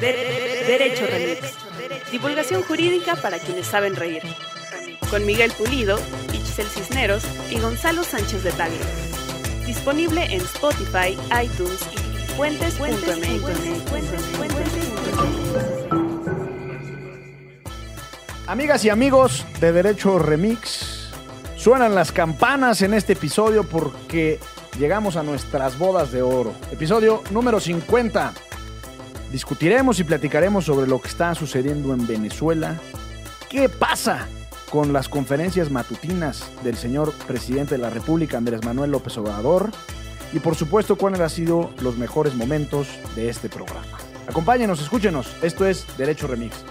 De- Derecho Remix. Divulgación jurídica para quienes saben reír. Con Miguel Pulido, Itzel Cisneros y Gonzalo Sánchez de Tagle. Disponible en Spotify, iTunes y fuentes.mx. Amigas y amigos de Derecho Remix, suenan las campanas en este episodio porque llegamos a nuestras bodas de oro. Episodio número 50. Discutiremos y platicaremos sobre lo que está sucediendo en Venezuela. ¿Qué pasa con las conferencias matutinas del señor presidente de la República, Andrés Manuel López Obrador? Y por supuesto, cuáles han sido los mejores momentos de este programa. Acompáñenos, escúchenos. Esto es Derecho Remix.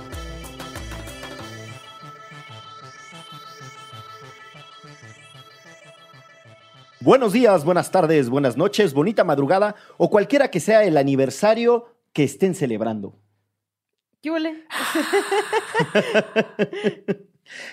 Buenos días, buenas tardes, buenas noches, bonita madrugada o cualquiera que sea el aniversario que estén celebrando. ¿Qué huele?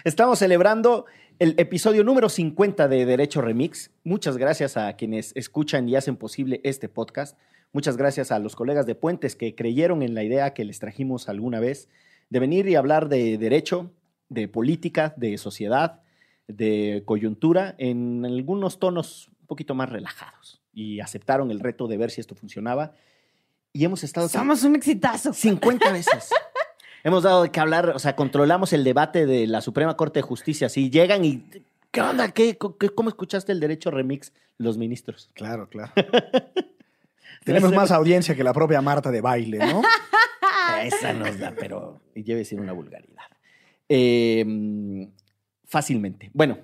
Estamos celebrando el episodio número 50 de Derecho Remix. Muchas gracias a quienes escuchan y hacen posible este podcast. Muchas gracias a los colegas de Puentes que creyeron en la idea que les trajimos alguna vez de venir y hablar de derecho, de política, de sociedad, de coyuntura en algunos tonos un poquito más relajados. Y aceptaron el reto de ver si esto funcionaba. Y hemos estado... Somos un exitazo. 50 veces. Hemos dado de qué hablar, o sea, controlamos el debate de la Suprema Corte de Justicia. Si llegan y. ¿Qué onda? ¿Qué, qué- cómo escuchaste el derecho remix los ministros? Claro, claro. Tenemos más audiencia que la propia Marta de baile, ¿no? Esa nos da, pero y debe decir una vulgaridad. Eh, fácilmente. Bueno,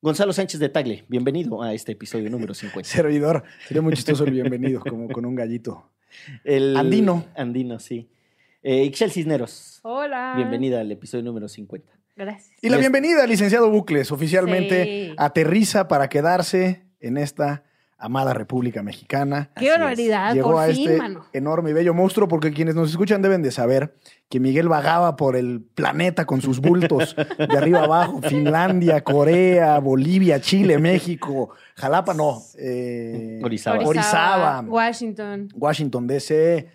Gonzalo Sánchez de Tagle, bienvenido a este episodio número 50. Servidor. Sería muy chistoso el bienvenido, como con un gallito. El- Andino. Andino, sí. Eh, Ixchel Cisneros, Hola. bienvenida al episodio número 50. Gracias. Y la bienvenida, licenciado Bucles. Oficialmente Sí. aterriza para quedarse en esta amada República Mexicana. Qué barbaridad, Llegó por a fin, este mano. enorme y bello monstruo, porque quienes nos escuchan deben de saber que Miguel vagaba por el planeta con sus bultos de arriba abajo, Finlandia, Corea, Bolivia, Chile, México, Jalapa, no, eh, Orizaba. Orizaba, Washington. Washington DC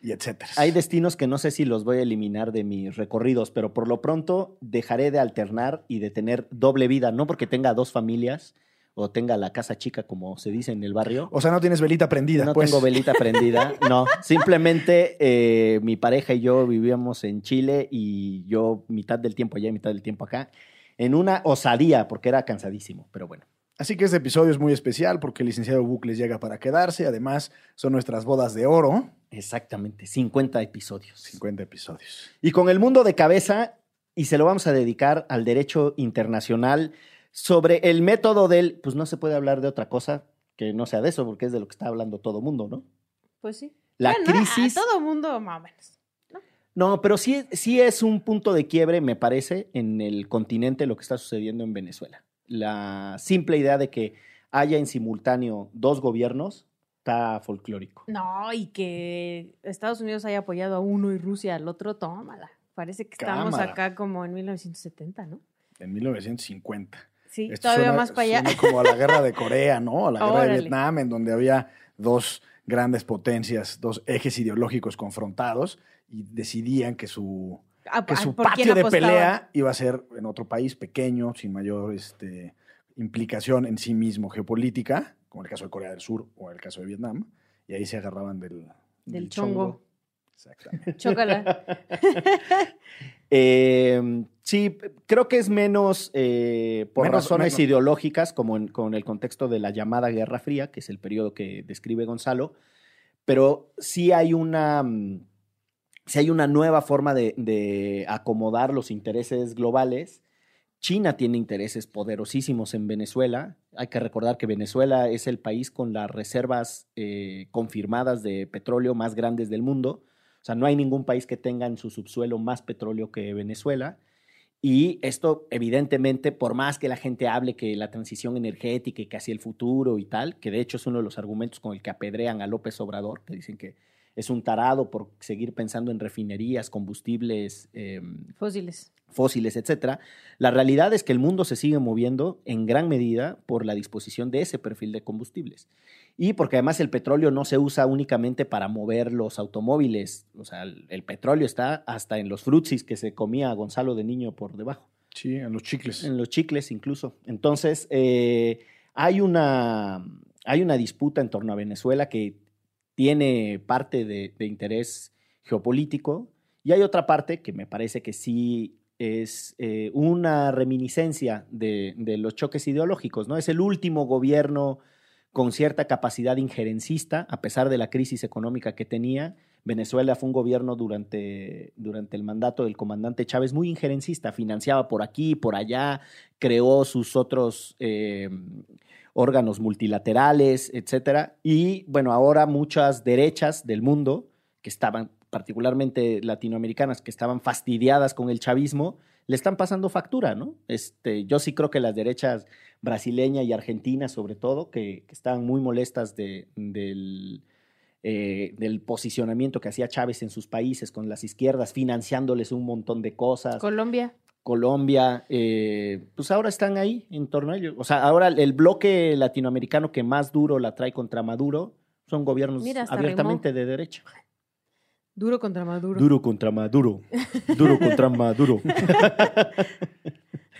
y etcétera. Hay destinos que no sé si los voy a eliminar de mis recorridos, pero por lo pronto dejaré de alternar y de tener doble vida, no porque tenga dos familias o tenga la casa chica, como se dice en el barrio. O sea, no tienes velita prendida, No pues. tengo velita prendida, no. Simplemente eh, mi pareja y yo vivíamos en Chile y yo mitad del tiempo allá y mitad del tiempo acá, en una osadía, porque era cansadísimo, pero bueno. Así que este episodio es muy especial porque el licenciado Bucles llega para quedarse. Además, son nuestras bodas de oro. Exactamente, 50 episodios. 50 episodios. Y con el mundo de cabeza, y se lo vamos a dedicar al derecho internacional sobre el método del, pues no se puede hablar de otra cosa que no sea de eso, porque es de lo que está hablando todo mundo, ¿no? Pues sí. La Bueno, crisis... A todo mundo, más o menos. No, pero sí, sí es un punto de quiebre, me parece, en el continente lo que está sucediendo en Venezuela. La simple idea de que haya en simultáneo dos gobiernos está folclórico. No, y que Estados Unidos haya apoyado a uno y Rusia al otro, tómala. Parece que estamos Cámara. acá como en 1970, ¿no? En 1950. Sí, Esto todavía suena- más para allá. como a la guerra de Corea, ¿no? A la guerra de. Vietnam, en donde había dos grandes potencias, dos ejes ideológicos confrontados y decidían que su, Ah, que ah, su ¿por quién patio de pelea iba a ser en otro país pequeño, sin mayor este, implicación en sí mismo geopolítica, como el caso de Corea del Sur o el caso de Vietnam, y ahí se agarraban del, Del chongo. Exactamente. Chócala. Eh, sí, creo que es menos eh, por Menos- razones menos. ideológicas, como en, con el contexto de la llamada Guerra Fría, que es el periodo que describe Gonzalo, pero sí hay una, mm, sí hay una nueva forma de, de acomodar los intereses globales. China tiene intereses poderosísimos en Venezuela. Hay que recordar que Venezuela es el país con las reservas eh, confirmadas de petróleo más grandes del mundo. O sea, no hay ningún país que tenga en su subsuelo más petróleo que Venezuela. Y esto, evidentemente, por más que la gente hable que la transición energética y que hacia el futuro y tal, que de hecho es uno de los argumentos con el que apedrean a López Obrador, que dicen que es un tarado por seguir pensando en refinerías, combustibles eh, Fósiles. fósiles, etcétera. La realidad es que el mundo se sigue moviendo en gran medida por la disposición de ese perfil de combustibles. Y porque además el petróleo no se usa únicamente para mover los automóviles. O sea, el, el petróleo está hasta en los frutsis que se comía Gonzalo de niño por debajo Sí, en los chicles. en los chicles incluso. Entonces, eh, hay, una, hay una disputa en torno a Venezuela que tiene parte de, interés geopolítico y hay otra parte que me parece que sí es eh, una reminiscencia de, de los choques ideológicos, ¿no? Es el último gobierno con cierta capacidad injerencista, a pesar de la crisis económica que tenía. Venezuela fue un gobierno durante, durante el mandato del comandante Chávez muy injerencista, financiaba por aquí, por allá, creó sus otros eh, órganos multilaterales, etcétera. Y bueno, ahora muchas derechas del mundo que estaban, particularmente latinoamericanas, que estaban fastidiadas con el chavismo, le están pasando factura, ¿no? Este, yo sí creo que las derechas brasileña y argentina, sobre todo, que, que estaban muy molestas de- del, eh, del posicionamiento que hacía Chávez en sus países con las izquierdas, financiándoles un montón de cosas. Colombia. Colombia, eh, pues ahora están ahí en torno a ello. O sea, ahora el bloque latinoamericano que más duro la trae contra Maduro son gobiernos Mira, abiertamente de derecha. Duro contra Maduro. Duro contra Maduro. Duro contra Maduro.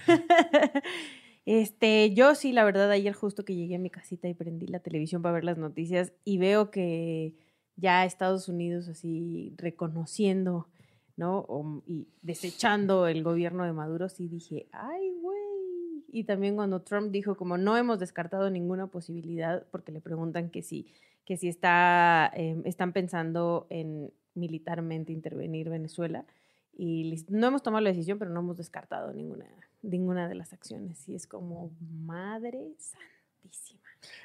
Este, yo sí, la verdad, ayer justo que llegué a mi casita y prendí la televisión para ver las noticias y veo que ya Estados Unidos así reconociendo, ¿no? O- y desechando el gobierno de Maduro, sí dije, ay, güey. Y también cuando Trump dijo como no hemos descartado ninguna posibilidad, porque le preguntan que si, que si está, eh, están pensando en militarmente intervenir Venezuela. Y no hemos tomado la decisión, pero no hemos descartado ninguna, ninguna de las acciones. Y es como, madre santísima.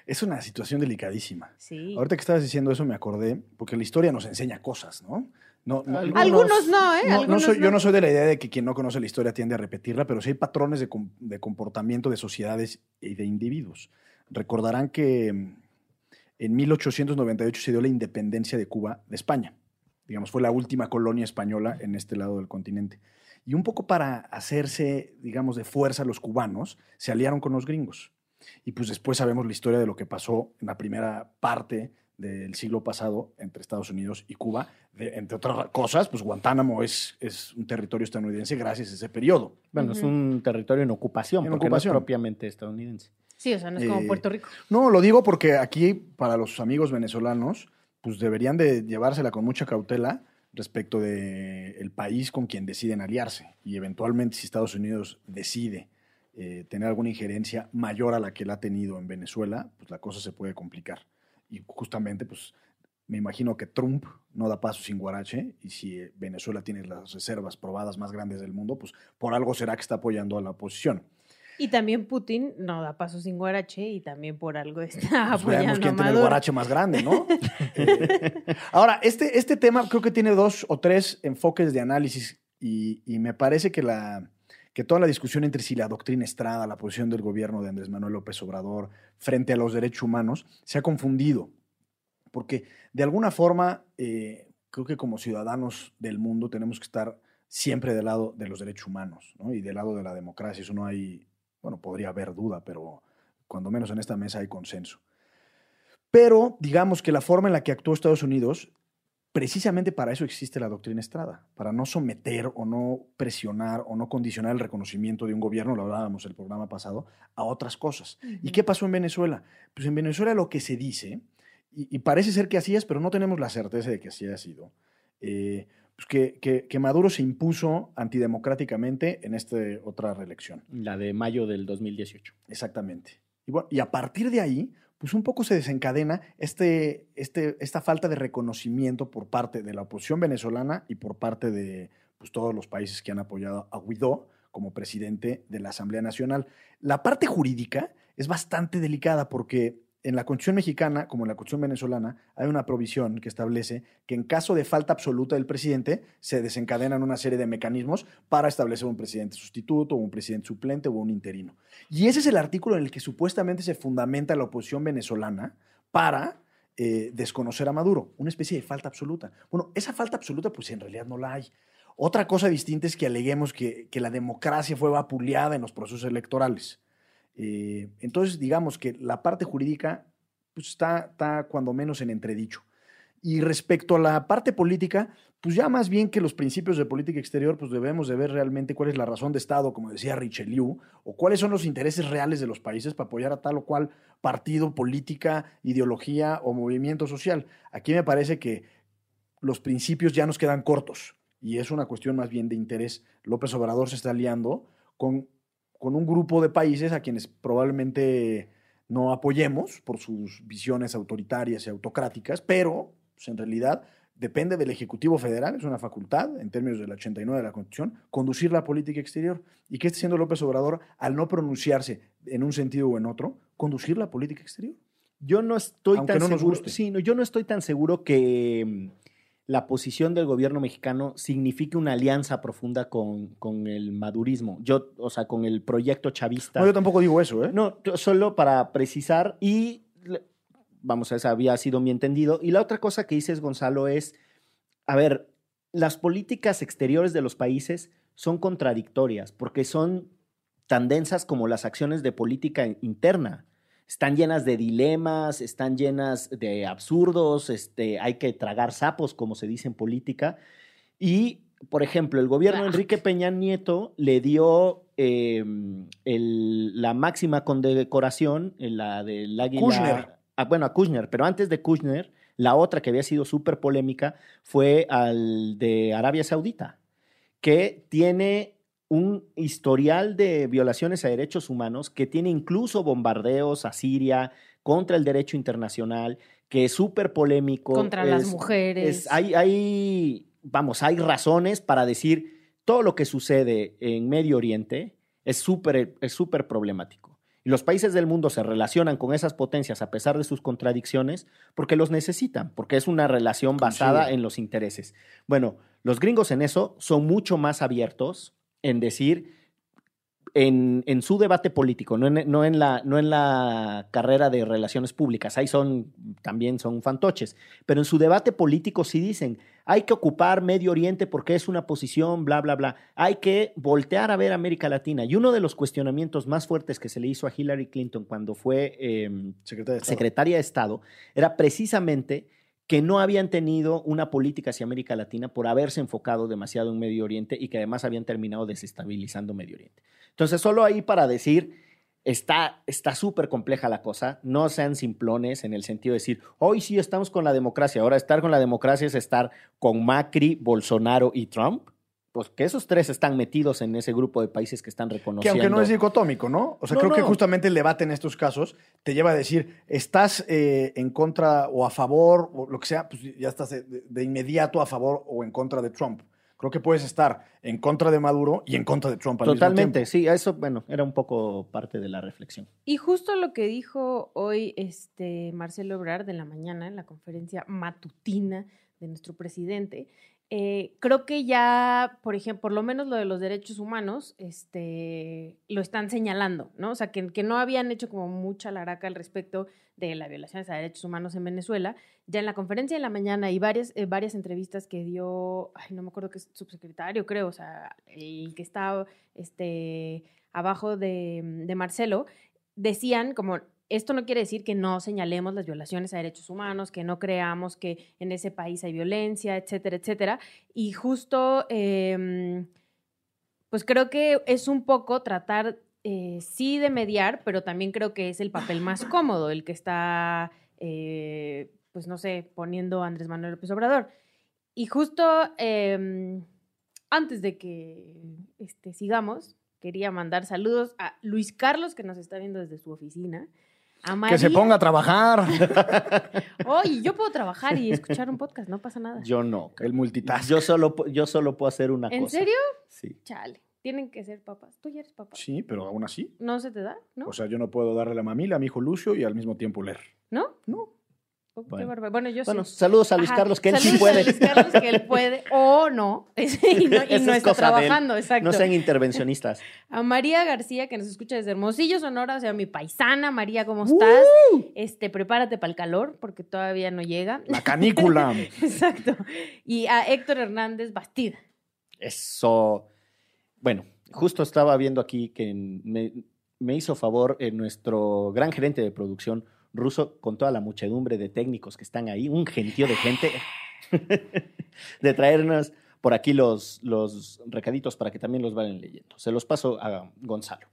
Es una situación delicadísima. Sí. Ahorita que estabas diciendo eso me acordé, porque la historia nos enseña cosas, ¿no? No, no- Algunos- Algunos no, ¿eh? No, no Yo no soy de la idea de que quien no conoce la historia tiende a repetirla, pero sí hay patrones de, com- de comportamiento de sociedades y de individuos. Recordarán que mm, en 1898 se dio la independencia de Cuba de España. Digamos, fue la última colonia española en este lado del continente. Y un poco para hacerse, digamos, de fuerza los cubanos, se aliaron con los gringos. Y pues después sabemos la historia de lo que pasó en la primera parte del siglo pasado entre Estados Unidos y Cuba. De- entre otras cosas, pues Guantánamo es, es un territorio estadounidense gracias a ese periodo. Bueno, es un territorio en ocupación, En porque ocupación. no es propiamente estadounidense. Sí, o sea, no es como Eh, Puerto Rico. No, lo digo porque aquí, para los amigos venezolanos, pues deberían de llevársela con mucha cautela respecto de el país con quien deciden aliarse. Y eventualmente, si Estados Unidos decide eh, tener alguna injerencia mayor a la que él ha tenido en Venezuela, pues la cosa se puede complicar. Y justamente, pues me imagino que Trump no da paso sin guarache, y si Venezuela tiene las reservas probadas más grandes del mundo, pues por algo será que está apoyando a la oposición. Y también Putin no da paso sin Guarache y también por algo está Pues apoyando a quién tiene el guarache más grande, ¿no? Eh, ahora, este, este tema creo que tiene dos o tres enfoques de análisis y, y me parece que, la, que toda la discusión entre si la doctrina Estrada, la posición del gobierno de Andrés Manuel López Obrador frente a los derechos humanos se ha confundido. Porque de alguna forma, eh, creo que como ciudadanos del mundo tenemos que estar siempre del lado de los derechos humanos ¿no? y del lado de la democracia. Eso no hay, bueno, podría haber duda, pero cuando menos en esta mesa hay consenso. Pero digamos que la forma en la que actuó Estados Unidos, precisamente para eso existe la doctrina Estrada, para no someter o no presionar o no condicionar el reconocimiento de un gobierno, lo hablábamos el programa pasado, a otras cosas. ¿Y qué pasó en Venezuela? Pues en Venezuela lo que se dice, y, y parece ser que así es, pero no tenemos la certeza de que así ha sido, eh, pues que, que- que Maduro se impuso antidemocráticamente en esta otra reelección. La de mayo del 2018. Exactamente. Y, bueno, y a partir de ahí, pues un poco se desencadena este, este, esta falta de reconocimiento por parte de la oposición venezolana y por parte de pues, todos los países que han apoyado a Guaidó como presidente de la Asamblea Nacional. La parte jurídica es bastante delicada porque en la Constitución mexicana, como en la Constitución venezolana, hay una provisión que establece que en caso de falta absoluta del presidente, se desencadenan una serie de mecanismos para establecer un presidente sustituto, un presidente suplente o un interino. Y ese es el artículo en el que supuestamente se fundamenta la oposición venezolana para eh, desconocer a Maduro, una especie de falta absoluta. Bueno, esa falta absoluta, pues en realidad no la hay. Otra cosa distinta es que aleguemos que, que la democracia fue vapuleada en los procesos electorales. Eh, entonces, digamos que la parte jurídica pues está, está cuando menos en entredicho. Y respecto a la parte política, pues ya más bien que los principios de política exterior, pues debemos de ver realmente cuál es la razón de Estado, como decía Richelieu, o cuáles son los intereses reales de los países para apoyar a tal o cual partido, política, ideología o movimiento social. Aquí me parece que los principios ya nos quedan cortos y es una cuestión más bien de interés. López Obrador se está aliando con, con un grupo de países a quienes probablemente no apoyemos por sus visiones autoritarias y autocráticas, pero pues, en realidad depende del Ejecutivo Federal, es una facultad, en términos del 89 de la Constitución, conducir la política exterior. ¿Y qué está haciendo López Obrador al no pronunciarse en un sentido o en otro? Conducir la política exterior. Yo no estoy Aunque tan no nos seguro. guste. Sí, no, yo no estoy tan seguro que mm, la posición del gobierno mexicano signifique una alianza profunda con, con el madurismo. Yo, o sea, con el proyecto chavista. No, yo tampoco digo eso, ¿eh? No, solo para precisar y vamos, ese había sido mi entendido. Y la otra cosa que dices, Gonzalo, es, a ver, las políticas exteriores de los países son contradictorias porque son tan densas como las acciones de política in- interna. Están llenas de dilemas, están llenas de absurdos, este, hay que tragar sapos, como se dice en política. Y, por ejemplo, el gobierno de Enrique Peña Nieto le dio eh, el- la máxima condecoración, eh, la del águila. Kushner. Ah, bueno, a Kushner, pero antes de Kushner, la otra que había sido súper polémica fue al de Arabia Saudita, que tiene un historial de violaciones a derechos humanos, que tiene incluso bombardeos a Siria contra el derecho internacional, que es súper polémico. Contra las es- mujeres. es- hay, hay, vamos, hay razones para decir todo lo que sucede en Medio Oriente es súper es súper problemático. Y los países del mundo se relacionan con esas potencias a pesar de sus contradicciones porque los necesitan, porque es una relación basada en los intereses. Bueno, los gringos en eso son mucho más abiertos en decir, en, en su debate político, no en, no, en la, no en la carrera de relaciones públicas, ahí son, también son fantoches, pero en su debate político sí dicen, hay que ocupar Medio Oriente porque es una posición, bla, bla, bla, hay que voltear a ver América Latina. Y uno de los cuestionamientos más fuertes que se le hizo a Hillary Clinton cuando fue... em, Secretaria de Estado. secretaria de Estado era precisamente que no habían tenido una política hacia América Latina por haberse enfocado demasiado en Medio Oriente y que además habían terminado desestabilizando Medio Oriente. Entonces, solo ahí para decir, está está súper compleja la cosa, no sean simplones en el sentido de decir, hoy sí estamos con la democracia, ahora estar con la democracia es estar con Macri, Bolsonaro y Trump. Pues que esos tres están metidos en ese grupo de países que están Que reconociendo. aunque no es dicotómico, ¿no? O sea, No, creo que justamente el debate en estos casos te lleva a decir, estás eh, en contra o a favor, o lo que sea, pues ya estás de, de inmediato a favor o en contra de Trump. Creo que puedes estar en contra de Maduro y en contra de Trump al mismo Totalmente, tiempo. sí, eso, bueno, era un poco parte de la reflexión. Y justo lo que dijo hoy este Marcelo Ebrard de la mañana en la conferencia matutina de nuestro presidente, eh, creo que ya, por ejemplo, por lo menos lo de los derechos humanos, este, lo están señalando, ¿no? O sea, que, no habían hecho como mucha laraca al respecto de la violación a derechos humanos en Venezuela. Ya en la conferencia de la mañana y varias, eh, varias entrevistas que dio, ay, no me acuerdo qué subsecretario, creo, o sea, el que está este, abajo de, de Marcelo, decían como esto no quiere decir que no señalemos las violaciones a derechos humanos, que no creamos que en ese país hay violencia, etcétera, etcétera. Y justo, eh, pues creo que es un poco tratar, eh, sí, de mediar, pero también creo que es el papel más cómodo, el que está, eh, pues no sé, poniendo Andrés Manuel López Obrador. Y justo eh, antes de que este, sigamos, quería mandar saludos a Luis Carlos, que nos está viendo desde su oficina. Que se ponga a trabajar. Oye, yo puedo trabajar y escuchar un podcast, no pasa nada. Yo no. El multitask. Yo solo, yo solo puedo hacer una ¿En cosa. serio? Sí. Chale, tienen que ser papás. Tú ya eres papá. Sí, pero aún así. ¿No se te da? ¿No? O sea, yo no puedo darle la mamila a mi hijo Lucio y al mismo tiempo leer. ¿No? No. Qué Bueno. yo Bueno, sí. saludos a Luis Ajá, Carlos, que él sí saludos puede. A Luis Carlos, que él puede o no. y no, y Eso no es está trabajando, exacto. No sean intervencionistas. A María García, que nos escucha desde Hermosillo, Sonora, o sea, mi paisana. María, ¿cómo estás? Este, prepárate para el calor, porque todavía no llega. La canícula. Exacto. Y a Héctor Hernández Bastida. Eso. Bueno, justo estaba viendo aquí que me, me hizo favor eh, nuestro gran gerente de producción ruso, con toda la muchedumbre de técnicos que están ahí, un gentío de gente, de traernos por aquí los, los recaditos para que también los vayan leyendo. Se los paso a Gonzalo.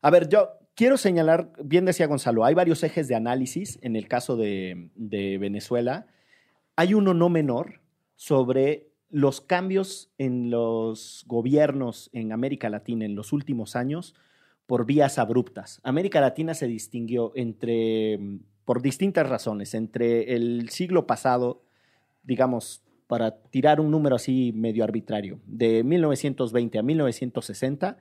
A ver, yo quiero señalar, bien decía Gonzalo, hay varios ejes de análisis en el caso de, de Venezuela. Hay uno no menor sobre los cambios en los gobiernos en América Latina en los últimos años por vías abruptas. América Latina se distinguió entre, por distintas razones, entre el siglo pasado, digamos, para tirar un número así medio arbitrario, de 1920 a 1960,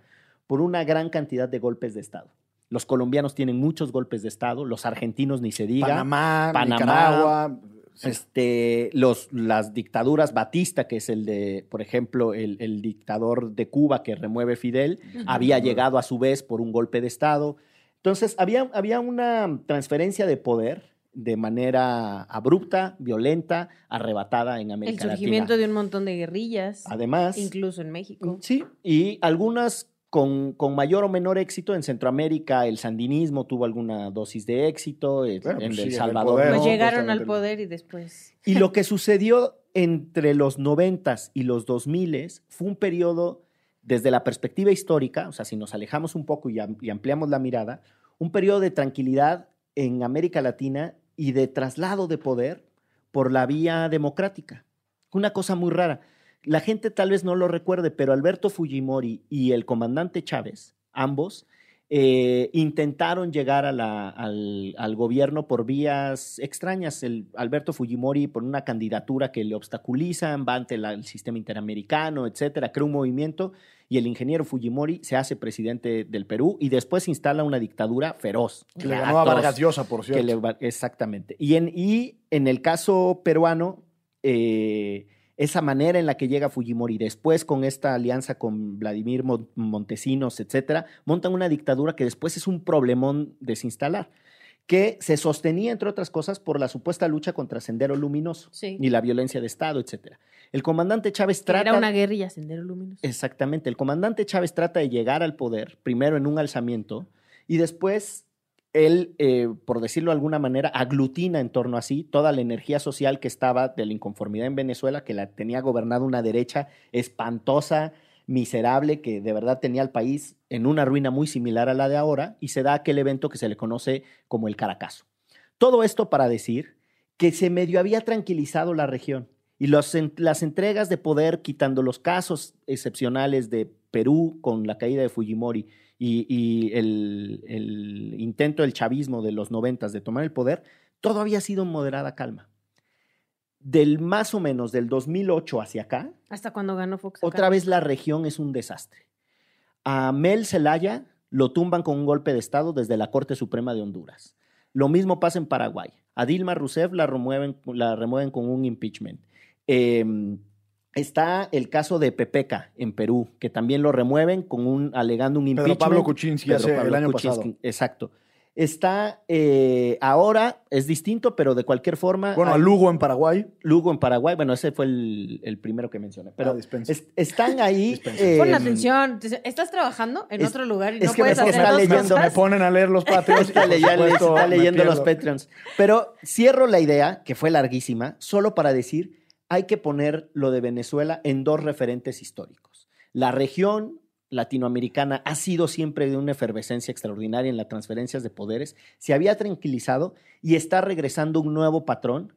por una gran cantidad de golpes de Estado. Los colombianos tienen muchos golpes de Estado, los argentinos ni se diga. Panamá, Panamá, Nicaragua. Sí. Este, los, las dictaduras Batista, que es el de, por ejemplo, el, el dictador de Cuba que remueve Fidel, había llegado a su vez por un golpe de Estado. Entonces, había, había una transferencia de poder de manera abrupta, violenta, arrebatada en El América surgimiento Latina. de un montón de guerrillas, Además, incluso en México. Sí, y algunas con, con mayor o menor éxito. En Centroamérica el sandinismo tuvo alguna dosis de éxito, en, Bueno, pues en sí, El en el Salvador. poder, no. Pues llegaron al poder y después. Y lo que sucedió entre los noventas y los 2000 fue un periodo, desde la perspectiva histórica, o sea, si nos alejamos un poco y ampliamos la mirada, un periodo de tranquilidad en América Latina y de traslado de poder por la vía democrática. Una cosa muy rara. La gente tal vez no lo recuerde, pero Alberto Fujimori y el comandante Chávez, ambos, eh, intentaron llegar a la- al, al gobierno por vías extrañas. El Alberto Fujimori por una candidatura que le obstaculizan, va ante la- el sistema interamericano, etcétera, crea un movimiento y el ingeniero Fujimori se hace presidente del Perú y después instala una dictadura feroz. Que le ganó a Vargas Llosa, por que cierto. le exactamente. Y en, y en el caso peruano, eh, esa manera en la que llega Fujimori después con esta alianza con Vladimir Mon- Montesinos, etcétera, montan una dictadura que después es un problemón desinstalar, que se sostenía, entre otras cosas, por la supuesta lucha contra Sendero Luminoso Sí. y la violencia de Estado, etcétera. El comandante Chávez trata... Era una guerrilla, Sendero Luminoso. Exactamente. El comandante Chávez trata de llegar al poder, primero en un alzamiento, y después él, eh, por decirlo de alguna manera, aglutina en torno a sí toda la energía social que estaba de la inconformidad en Venezuela, que la tenía gobernada una derecha espantosa, miserable, que de verdad tenía al país en una ruina muy similar a la de ahora, y se da aquel evento que se le conoce como el Caracazo. Todo esto para decir que se medio había tranquilizado la región y las entregas de poder, quitando los casos excepcionales de Perú con la caída de Fujimori y, y el, el intento del chavismo de los noventas de tomar el poder, todo había sido en moderada calma. Del más o menos del 2008 hacia acá, Hasta cuando ganó Fox. otra vez la región es un desastre. A Mel Zelaya lo tumban con un golpe de Estado desde la Corte Suprema de Honduras. Lo mismo pasa en Paraguay. A Dilma Rousseff la remueven, la remueven con un impeachment. Eh, está el caso de Pepeca en Perú, que también lo remueven con un, alegando un Pedro impeachment. Pablo Kuczynski Pedro hace el Pablo año Kuczynski, pasado. Exacto. Está eh, ahora, es distinto, pero de cualquier forma. Bueno, a hay- Lugo en Paraguay. Lugo en Paraguay, bueno, ese fue el, el primero que mencioné. Pero Ah, es- están ahí. Eh, Pon atención. ¿Estás trabajando en es- otro lugar y es no que me puedes hacer está dos leyendo, Me cosas? ponen a leer los patrios. y, Está, leyendo- supuesto, está me leyendo los. Patreons. Pero cierro la idea, que fue larguísima, solo para decir, hay que poner lo de Venezuela en dos referentes históricos. La región latinoamericana ha sido siempre de una efervescencia extraordinaria en las transferencias de poderes, se había tranquilizado y está regresando un nuevo patrón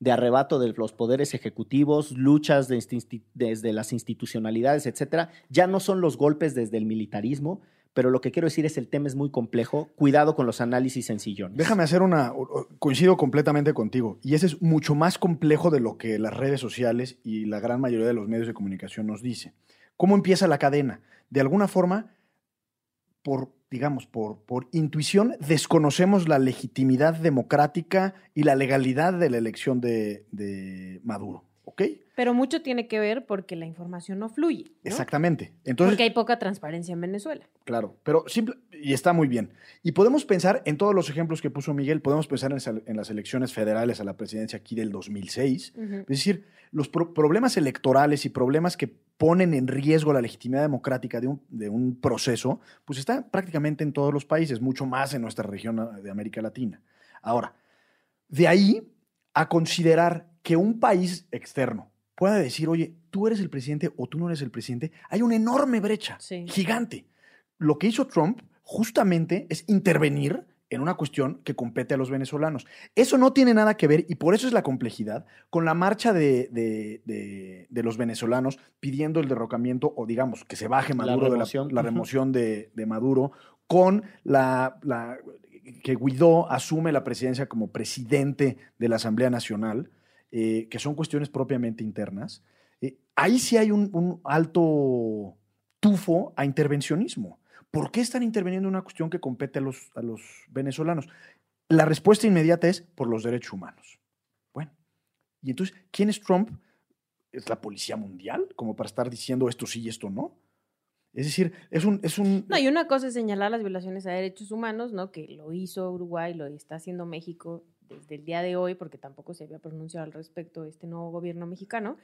de arrebato de los poderes ejecutivos, luchas desde las institucionalidades, etcétera. Ya no son los golpes desde el militarismo, pero lo que quiero decir es el tema es muy complejo. Cuidado con los análisis sencillones. Déjame hacer una. Coincido completamente contigo. Y ese es mucho más complejo de lo que las redes sociales y la gran mayoría de los medios de comunicación nos dice. ¿Cómo empieza la cadena? De alguna forma, por digamos, por, por intuición, desconocemos la legitimidad democrática y la legalidad de la elección de Maduro. ¿Ok? Pero mucho tiene que ver porque la información no fluye. ¿no? Exactamente. Entonces, Porque hay poca transparencia en Venezuela. Claro, pero simple, y está muy bien. Y podemos pensar en todos los ejemplos que puso Miguel, podemos pensar en, las elecciones federales a la presidencia aquí del 2006. Ujú. Es decir, los pro- problemas electorales y problemas que ponen en riesgo la legitimidad democrática de un, de un proceso, pues está prácticamente en todos los países, mucho más en nuestra región ah, de América Latina. Ahora, de ahí a considerar que un país externo pueda decir, oye, tú eres el presidente o tú no eres el presidente, hay una enorme brecha, Sí. gigante. Lo que hizo Trump justamente es intervenir en una cuestión que compete a los venezolanos. Eso no tiene nada que ver, y por eso es la complejidad, con la marcha de, de- de- de los venezolanos pidiendo el derrocamiento, o digamos, que se baje La Maduro, de remoción, la, ujú. remoción de, de Maduro, con la, la- que Guaidó asume la presidencia como presidente de la Asamblea Nacional, eh, que son cuestiones propiamente internas. Eh, ahí sí hay un, un alto tufo a intervencionismo. ¿Por qué están interviniendo en una cuestión que compete a los, a los venezolanos? La respuesta inmediata es por los derechos humanos. Bueno, y entonces, ¿quién es Trump? ¿Es la policía mundial? Como para estar diciendo esto sí y esto no. Es decir, es un... Es un No, y una cosa es señalar las violaciones a derechos humanos, ¿no? Que lo hizo Uruguay, lo está haciendo México desde el día de hoy, porque tampoco se había pronunciado al respecto este nuevo gobierno mexicano.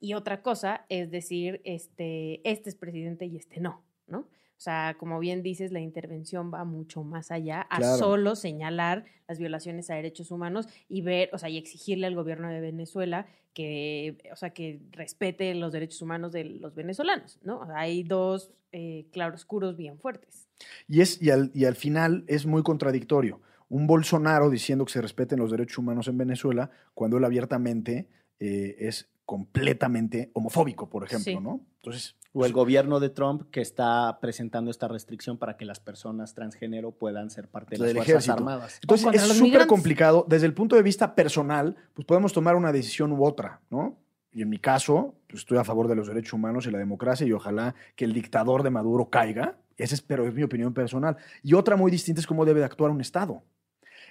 Y otra cosa es decir, este, este es presidente y este no, ¿no? O sea, como bien dices, la intervención va mucho más allá a Claro. solo señalar las violaciones a derechos humanos y ver, o sea, y exigirle al gobierno de Venezuela que, o sea, que respete los derechos humanos de los venezolanos, ¿no? O sea, hay dos eh, claroscuros bien fuertes. Y, es, y, al, y al final es muy contradictorio. Un Bolsonaro diciendo que se respeten los derechos humanos en Venezuela cuando él abiertamente eh, es completamente homofóbico, por ejemplo, Sí. ¿no? Entonces, O el gobierno de Trump que está presentando esta restricción para que las personas transgénero puedan ser parte de las Del Fuerzas ejército. Armadas. Entonces es súper complicado. Desde el punto de vista personal, pues podemos tomar una decisión u otra, ¿no? Y en mi caso, pues estoy a favor de los derechos humanos y la democracia y ojalá que el dictador de Maduro caiga. Esa es, pero es mi opinión personal. Y otra muy distinta es cómo debe de actuar un Estado.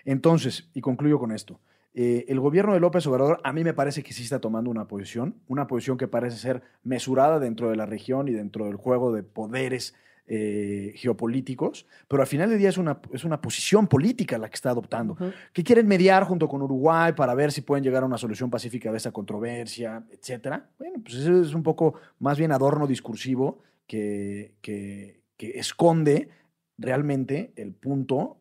Entonces, y concluyo con esto. eh, el gobierno de López Obrador a mí me parece que sí está tomando una posición, una posición que parece ser mesurada dentro de la región y dentro del juego de poderes eh, geopolíticos, pero al final del día es una, es una posición política la que está adoptando que quieren mediar junto con Uruguay para ver si pueden llegar a una solución pacífica de esa controversia, etcétera. Bueno, pues eso es un poco más bien adorno discursivo que, que- que esconde realmente el punto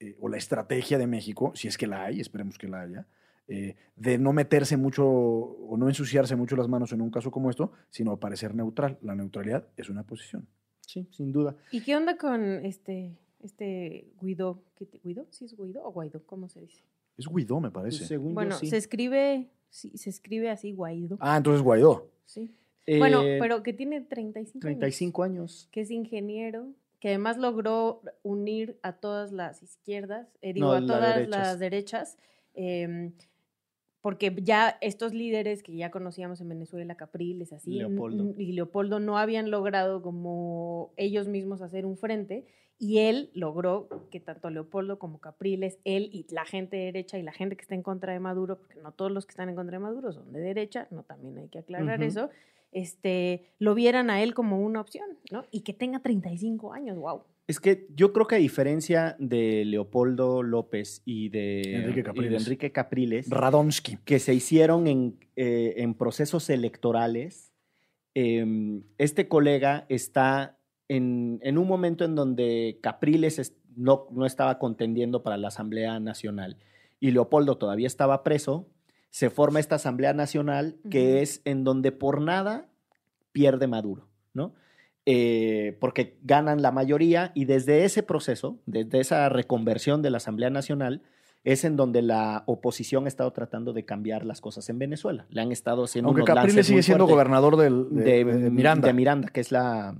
eh, o la estrategia de México, si es que la hay, esperemos que la haya, eh, de no meterse mucho o no ensuciarse mucho las manos en un caso como esto, sino parecer neutral. La neutralidad es una posición. Sí, sin duda. ¿Y qué onda con este, este Guido? ¿Qué te- ¿Guido? ¿Sí es Guido o Guaido? ¿Cómo se dice? Es Guaidó, me parece. Pues, según yo, Bueno, sí. se escribe, sí, se escribe así Guaido. Ah, entonces Guaidó. Sí. bueno, Eh, pero que tiene 35 años. 35 años. Que es ingeniero, que además logró unir a todas las izquierdas, eh, digo, No, a todas derechas. las derechas, eh, porque ya estos líderes que ya conocíamos en Venezuela, Capriles, así, Leopoldo. y Leopoldo no habían logrado como ellos mismos hacer un frente, y él logró que tanto Leopoldo como Capriles, él y la gente derecha y la gente que está en contra de Maduro, porque no todos los que están en contra de Maduro son de derecha, no también hay que aclarar eso, este, lo vieran a él como una opción, ¿no? Y que tenga 35 años, wow. Es que yo creo que a diferencia de Leopoldo López y de Enrique y de Capriles. Enrique Capriles, Radonsky. que se hicieron en, eh, en procesos electorales, eh, este colega está en, en un momento en donde Capriles es- no, no estaba contendiendo para la Asamblea Nacional y Leopoldo todavía estaba preso, se forma esta Asamblea Nacional que es en donde por nada pierde Maduro, ¿no? Eh, porque ganan la mayoría y desde ese proceso, desde esa reconversión de la Asamblea Nacional, es en donde la oposición ha estado tratando de cambiar las cosas en Venezuela. Le han estado haciendo Aunque unos Capriles sigue siendo gobernador del- de, de, de Miranda. de Miranda, que es la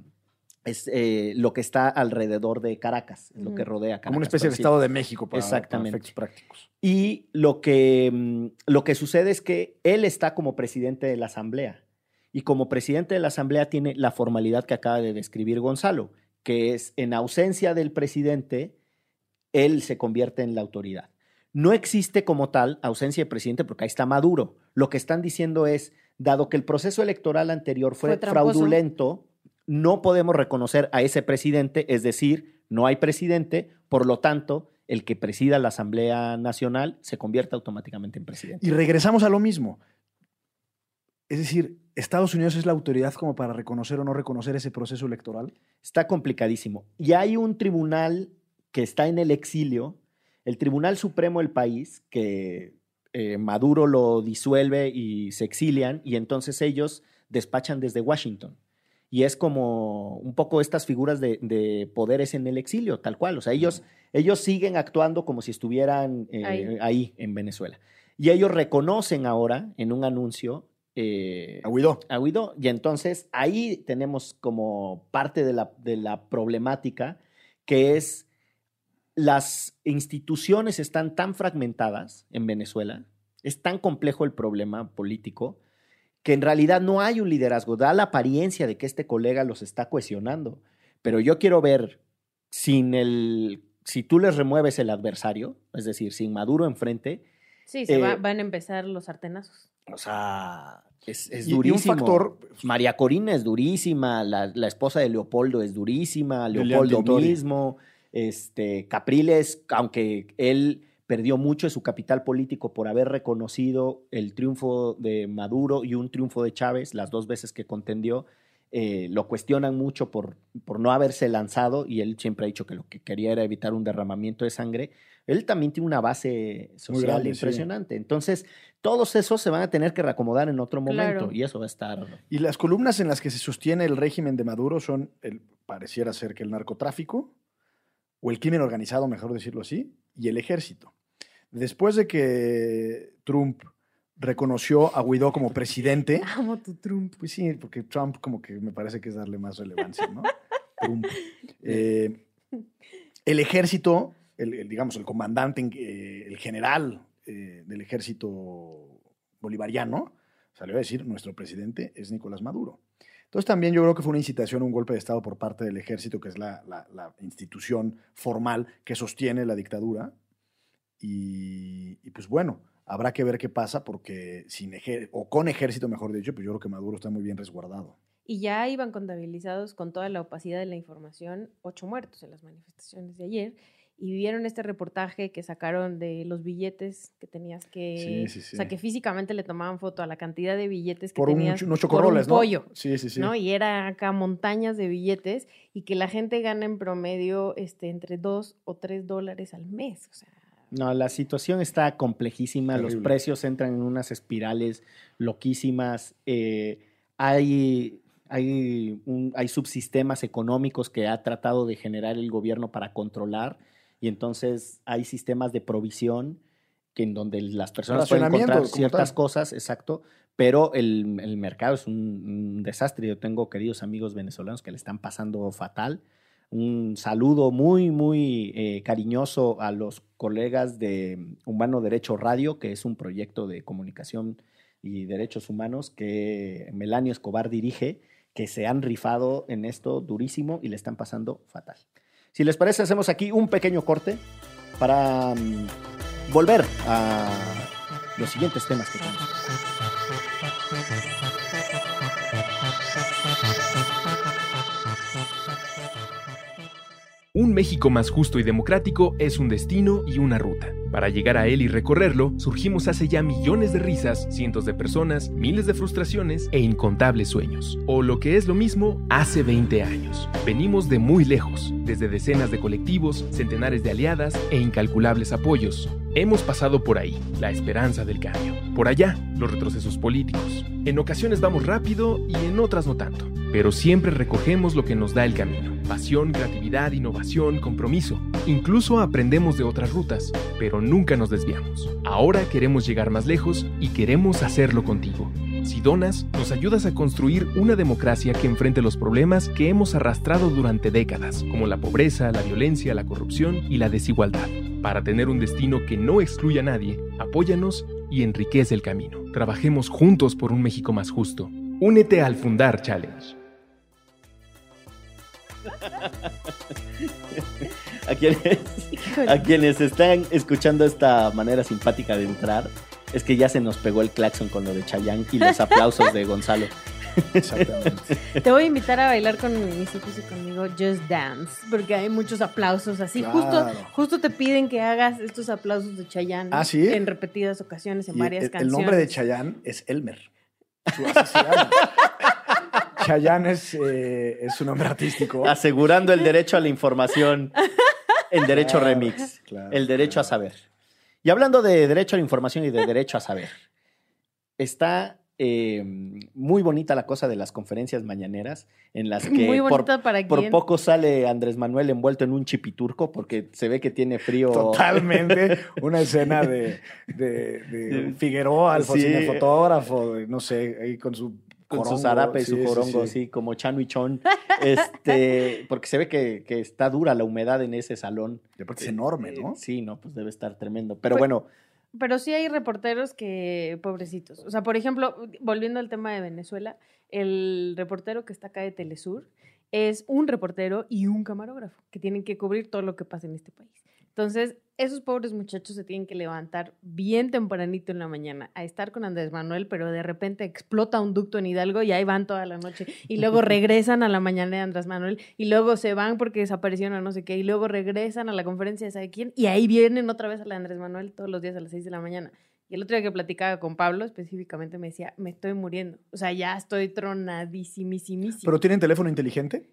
es eh, lo que está alrededor de Caracas, es lo que rodea Caracas. como una especie de. Estado de México para, para Exactamente. efectos prácticos. Y lo que, mm, lo que sucede es que él está como presidente de la Asamblea. Y como presidente de la Asamblea tiene la formalidad que acaba de describir Gonzalo. que es en ausencia del presidente, él se convierte en la autoridad. No existe como tal ausencia de presidente porque ahí está Maduro. Lo que están diciendo es, dado que el proceso electoral anterior fue, Fue fraudulento, no podemos reconocer a ese presidente, es decir, no hay presidente, por lo tanto, el que presida la Asamblea Nacional se convierte automáticamente en presidente. Y regresamos a lo mismo. Es decir, ¿Estados Unidos es la autoridad como para reconocer o no reconocer ese proceso electoral? Está complicadísimo. Y hay un tribunal que está en el exilio, el Tribunal Supremo del país, que eh, Maduro lo disuelve y se exilian, y entonces ellos despachan desde Washington. Y es como un poco estas figuras de, de poderes en el exilio, tal cual. O sea, ellos, ellos siguen actuando como si estuvieran eh, Ahí. ahí en Venezuela. Y ellos reconocen ahora en un anuncio eh, A Guaidó. a Guaidó. Y entonces ahí tenemos como parte de la, de la problemática que es las instituciones están tan fragmentadas en Venezuela, es tan complejo el problema político que en realidad no hay un liderazgo. Da la apariencia de que este colega los está cohesionando. Pero yo quiero ver sin el, si tú les remueves el adversario, es decir, sin Maduro enfrente, Sí, se Eh, va- van a empezar los sartenazos. o sea, es, es Y- y un durísimo. factor- María Corina es durísima, la, la esposa de Leopoldo es durísima, Leopoldo mismo, este, Capriles, aunque él perdió mucho de su capital político por haber reconocido el triunfo de Maduro y un triunfo de Chávez, las dos veces que contendió, eh, lo cuestionan mucho por, por no haberse lanzado y él siempre ha dicho que lo que quería era evitar un derramamiento de sangre. Él también tiene una base social grande, sí. impresionante. Entonces, todos esos se van a tener que reacomodar en otro momento Claro. y eso va a estar... Y las columnas en las que se sostiene el régimen de Maduro son, el, pareciera ser que el narcotráfico, o el crimen organizado, mejor decirlo así, y el ejército. Después de que Trump reconoció a Guaidó como presidente, Amo tu Trump. pues sí, porque Trump como que me parece que es darle más relevancia, ¿no? Trump. Eh, el ejército, el, el, digamos, el comandante, eh, el general eh, del ejército bolivariano, salió a decir, nuestro presidente es Nicolás Maduro. Entonces también yo creo que fue una incitación a un golpe de Estado por parte del ejército, que es la, la- la institución formal que sostiene la dictadura. Y, pues bueno, habrá que ver qué pasa porque sin ejer- o con ejército, mejor dicho, pues yo creo que Maduro está muy bien resguardado. Y ya iban contabilizados con toda la opacidad de la información, ocho muertos en las manifestaciones de ayer. Y vieron este reportaje que sacaron de los billetes que tenías que. Sí, sí, sí. O sea, que físicamente le tomaban foto a la cantidad de billetes que Por un, tenías. ch- unos por chocorroles, un ¿no? pollo. Sí, sí, sí. ¿no? Y era acá montañas de billetes y que la gente gana en promedio este, entre dos o tres dólares al mes. O sea, No, la situación está complejísima, los precios entran en unas espirales loquísimas, eh, hay, hay, un- hay subsistemas económicos que ha tratado de generar el gobierno para controlar y entonces hay sistemas de provisión que en donde las personas pueden encontrar ciertas cosas, exacto, pero el, el mercado es un, un desastre. Yo tengo queridos amigos venezolanos que le están pasando fatal. Un saludo muy, muy eh, cariñoso a los colegas de Humano Derecho Radio, que es un proyecto de comunicación y derechos humanos que Melanio Escobar dirige, que se han rifado en esto durísimo y le están pasando fatal. Si les parece, hacemos aquí un pequeño corte para mm, volver a los siguientes temas que tenemos. Un México más justo y democrático es un destino y una ruta. Para llegar a él y recorrerlo, surgimos hace ya millones de risas, cientos de personas, miles de frustraciones e incontables sueños. O lo que es lo mismo, hace 20 años. Venimos de muy lejos, desde decenas de colectivos, centenares de aliadas e incalculables apoyos. Hemos pasado por ahí, la esperanza del cambio. Por allá, los retrocesos políticos. En ocasiones vamos rápido y en otras no tanto. Pero siempre recogemos lo que nos da el camino. Pasión, creatividad, innovación, compromiso. Incluso aprendemos de otras rutas, pero nunca nos desviamos. Ahora queremos llegar más lejos y queremos hacerlo contigo. Si donas, nos ayudas a construir una democracia que enfrente los problemas que hemos arrastrado durante décadas, como la pobreza, la violencia, la corrupción y la desigualdad. Para tener un destino que no excluya a nadie, apóyanos y enriquece el camino. Trabajemos juntos por un México más justo. Únete al Fundar Challenge. a, quienes, a quienes están escuchando esta manera simpática de entrar, es que ya se nos pegó el claxon con lo de Chayanne y los aplausos de Gonzalo. Exactamente. Te voy a invitar a bailar con mis hijos y conmigo Just Dance, porque hay muchos aplausos así. Claro. Justo, justo te piden que hagas estos aplausos de Chayanne ¿Ah, sí? en repetidas ocasiones, en Y varias el, el canciones. nombre de Chayanne es Elmer. Su. Chayanne es, eh, es su nombre artístico. Asegurando el derecho a la información, el derecho Claro, remix, claro, el derecho a saber. Y hablando de derecho a la información y de derecho a saber, está eh, muy bonita la cosa de las conferencias mañaneras en las que Muy por, para poco sale Andrés Manuel envuelto en un chipiturco porque se ve que tiene frío. Totalmente una escena de, de, de Figueroa, el Sí. de, no sé, ahí con su Con su corongo. zarape y Sí, su sí, corongo, sí. así como Chano y Chon. Este, porque se ve que, que está dura la humedad en ese salón. Y aparte es enorme, ¿no? Eh, Sí, no, pues debe estar tremendo. Pero Pues- bueno, Pero sí hay reporteros que, pobrecitos. O sea, por ejemplo, volviendo al tema de Venezuela, el reportero que está acá de Telesur es un reportero y un camarógrafo que tienen que cubrir todo lo que pasa en este país. Entonces, esos pobres muchachos se tienen que levantar bien tempranito en la mañana a estar con Andrés Manuel, pero de repente explota un ducto en Hidalgo y ahí van toda la noche. Y luego regresan a la mañana de Andrés Manuel y luego se van porque desaparecieron a no sé qué y luego regresan a la conferencia de sabe quién y ahí vienen otra vez a la de Andrés Manuel todos los días a las 6 de la mañana. Y el otro día que platicaba con Pablo específicamente me decía, me estoy muriendo. O sea, ya estoy tronadísimísimísimo. ¿Pero tienen teléfono inteligente?